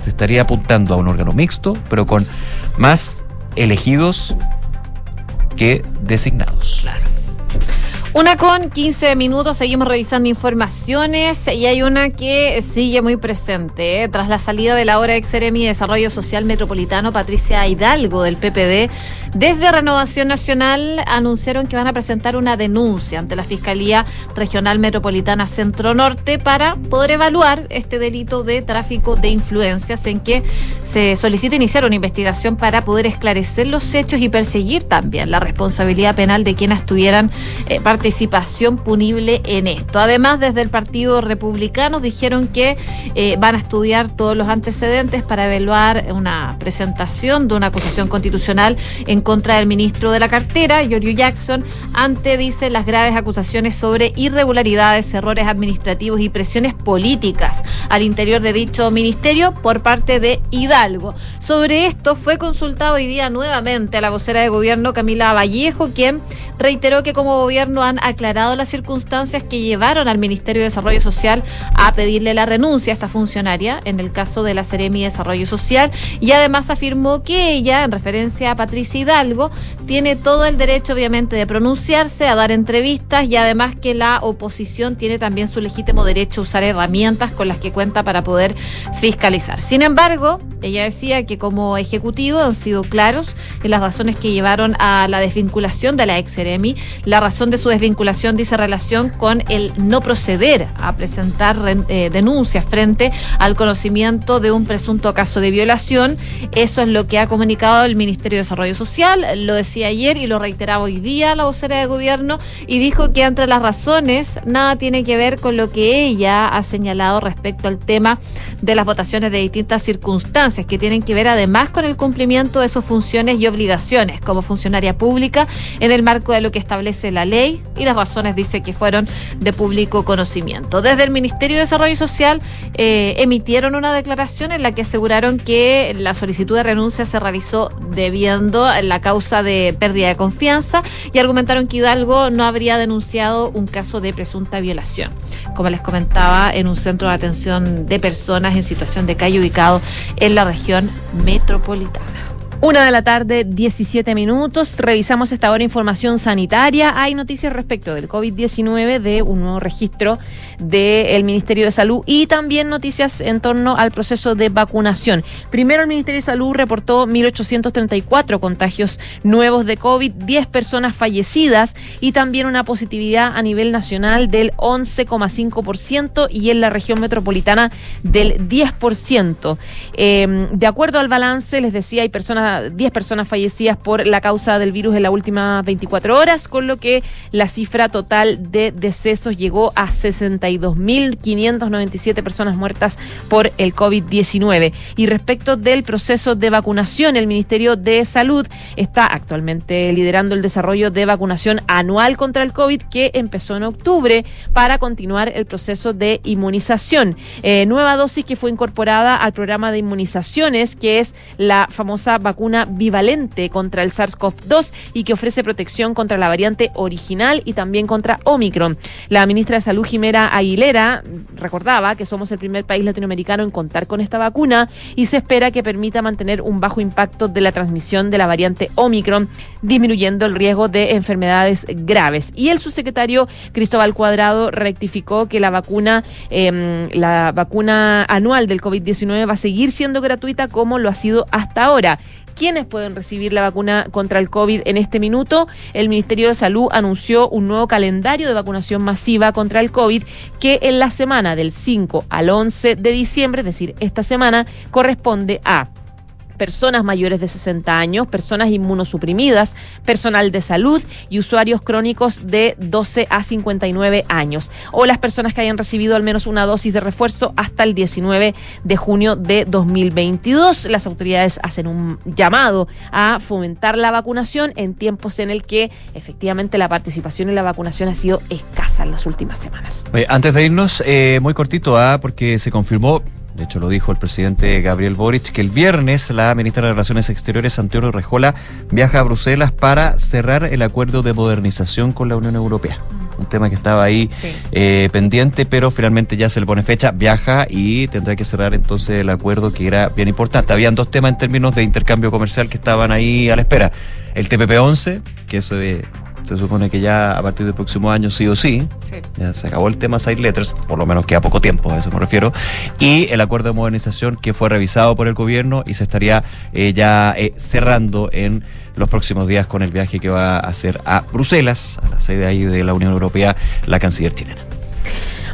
se estaría apuntando a un órgano mixto, pero con más elegidos que designados. Claro. Una con 15 minutos, seguimos revisando informaciones y hay una que sigue muy presente. ¿eh? Tras la salida de la hora ex Seremi Desarrollo Social Metropolitano, Patricia Hidalgo del PPD, desde Renovación Nacional anunciaron que van a presentar una denuncia ante la Fiscalía Regional Metropolitana Centro Norte para poder evaluar este delito de tráfico de influencias en que se solicita iniciar una investigación para poder esclarecer los hechos y perseguir también la responsabilidad penal de quienes tuvieran eh, participación punible en esto. Además, desde el Partido Republicano dijeron que eh, van a estudiar todos los antecedentes para evaluar una presentación de una acusación constitucional en contra del ministro de la cartera, Giorgio Jackson, ante, dice, las graves acusaciones sobre irregularidades, errores administrativos y presiones políticas al interior de dicho ministerio por parte de Hidalgo. Sobre esto fue consultado hoy día nuevamente a la vocera de gobierno Camila Vallejo, quien reiteró que como gobierno han aclarado las circunstancias que llevaron al Ministerio de Desarrollo Social a pedirle la renuncia a esta funcionaria en el caso de la Seremi de Desarrollo Social y además afirmó que ella, en referencia a Patricia Hidalgo, tiene todo el derecho obviamente de pronunciarse, a dar entrevistas y además que la oposición tiene también su legítimo derecho a usar herramientas con las que cuenta para poder fiscalizar. Sin embargo, ella decía que como ejecutivo han sido claros en las razones que llevaron a la desvinculación de la ex. La razón de su desvinculación dice relación con el no proceder a presentar eh, denuncias frente al conocimiento de un presunto caso de violación. Eso es lo que ha comunicado el Ministerio de Desarrollo Social, lo decía ayer y lo reiteraba hoy día la vocera de gobierno y dijo que entre las razones nada tiene que ver con lo que ella ha señalado respecto al tema de las votaciones de distintas circunstancias que tienen que ver además con el cumplimiento de sus funciones y obligaciones como funcionaria pública en el marco de lo que establece la ley y las razones dice que fueron de público conocimiento. Desde el Ministerio de Desarrollo Social eh, emitieron una declaración en la que aseguraron que la solicitud de renuncia se realizó debiendo la causa de pérdida de confianza y argumentaron que Hidalgo no habría denunciado un caso de presunta violación. Como les comentaba, en un centro de atención de personas en situación de calle ubicado en la región metropolitana. Una de la tarde, 17 minutos. Revisamos esta hora información sanitaria. Hay noticias respecto del COVID-19, de un nuevo registro del Ministerio de Salud y también noticias en torno al proceso de vacunación. Primero, el Ministerio de Salud reportó 1.834 contagios nuevos de COVID, 10 personas fallecidas y también una positividad a nivel nacional del 11,5% y en la región metropolitana del 10%. Eh, de acuerdo al balance, les decía, hay personas 10 personas fallecidas por la causa del virus en las últimas 24 horas, con lo que la cifra total de decesos llegó a 62.597 personas muertas por el COVID-19. Y respecto del proceso de vacunación, el Ministerio de Salud está actualmente liderando el desarrollo de vacunación anual contra el COVID que empezó en octubre para continuar el proceso de inmunización. Eh, nueva dosis que fue incorporada al programa de inmunizaciones, que es la famosa vacuna bivalente contra el SARS-CoV-2 y que ofrece protección contra la variante original y también contra Omicron. La ministra de Salud, Jimena Aguilera, recordaba que somos el primer país latinoamericano en contar con esta vacuna y se espera que permita mantener un bajo impacto de la transmisión de la variante Omicron, disminuyendo el riesgo de enfermedades graves. Y el subsecretario Cristóbal Cuadrado rectificó que la vacuna, eh, la vacuna anual del COVID-19 va a seguir siendo gratuita como lo ha sido hasta ahora quiénes pueden recibir la vacuna contra el COVID en este minuto. El Ministerio de Salud anunció un nuevo calendario de vacunación masiva contra el COVID que en la semana del 5 al 11 de diciembre, es decir, esta semana, corresponde a personas mayores de 60 años, personas inmunosuprimidas, personal de salud y usuarios crónicos de 12 a 59 años, o las personas que hayan recibido al menos una dosis de refuerzo hasta el 19 de junio de 2022. Las autoridades hacen un llamado a fomentar la vacunación en tiempos en el que efectivamente la participación en la vacunación ha sido escasa en las últimas semanas. antes de irnos, eh, muy cortito, ¿ah? porque se confirmó de hecho lo dijo el presidente Gabriel Boric, que el viernes la ministra de Relaciones Exteriores, Santiago Rejola, viaja a Bruselas para cerrar el acuerdo de modernización con la Unión Europea. Un tema que estaba ahí eh, pendiente, pero finalmente ya se le pone fecha, viaja y tendrá que cerrar entonces el acuerdo que era bien importante. Habían dos temas en términos de intercambio comercial que estaban ahí a la espera. El TPP-11, que eso se supone que ya a partir del próximo año sí o sí, ya se acabó el tema Side Letters, por lo menos queda poco tiempo, a eso me refiero, y el acuerdo de modernización que fue revisado por el gobierno y se estaría eh, ya eh, cerrando en los próximos días con el viaje que va a hacer a Bruselas, a la sede ahí de la Unión Europea, la canciller chilena.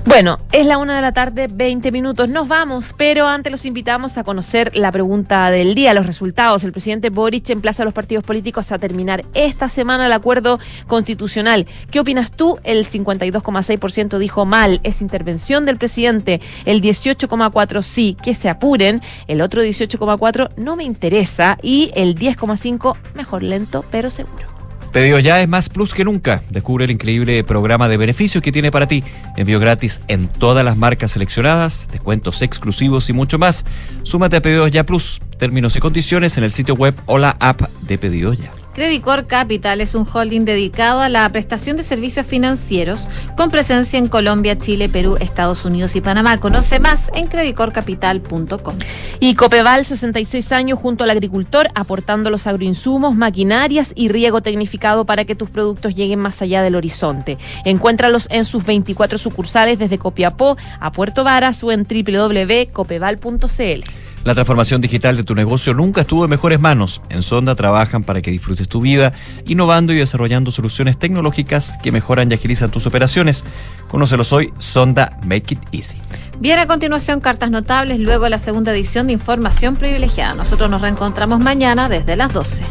Bueno, es la una de la tarde, 20 minutos. Nos vamos, pero antes los invitamos a conocer la pregunta del día, los resultados. El presidente Boric emplaza a los partidos políticos a terminar esta semana el acuerdo constitucional. ¿Qué opinas tú? El 52,6% dijo mal, es intervención del presidente. El 18,4% sí, que se apuren. El otro 18,4% no me interesa. Y el 10,5% mejor lento, pero seguro. Pedido ya es más plus que nunca. Descubre el increíble programa de beneficios que tiene para ti. Envío gratis en todas las marcas seleccionadas, descuentos exclusivos y mucho más. Súmate a Pedidos Ya Plus. Términos y condiciones en el sitio web o la app de Pedidos Ya. Credicor Capital es un holding dedicado a la prestación de servicios financieros con presencia en Colombia, Chile, Perú, Estados Unidos y Panamá. Conoce más en credicorcapital.com. Y Copeval, 66 años junto al agricultor, aportando los agroinsumos, maquinarias y riego tecnificado para que tus productos lleguen más allá del horizonte. Encuéntralos en sus 24 sucursales desde Copiapó a Puerto Varas o en www.copeval.cl. La transformación digital de tu negocio nunca estuvo en mejores manos. En Sonda trabajan para que disfrutes tu vida, innovando y desarrollando soluciones tecnológicas que mejoran y agilizan tus operaciones. Conócelos hoy, Sonda Make It Easy. Bien, a continuación, cartas notables, luego la segunda edición de Información Privilegiada. Nosotros nos reencontramos mañana desde las 12.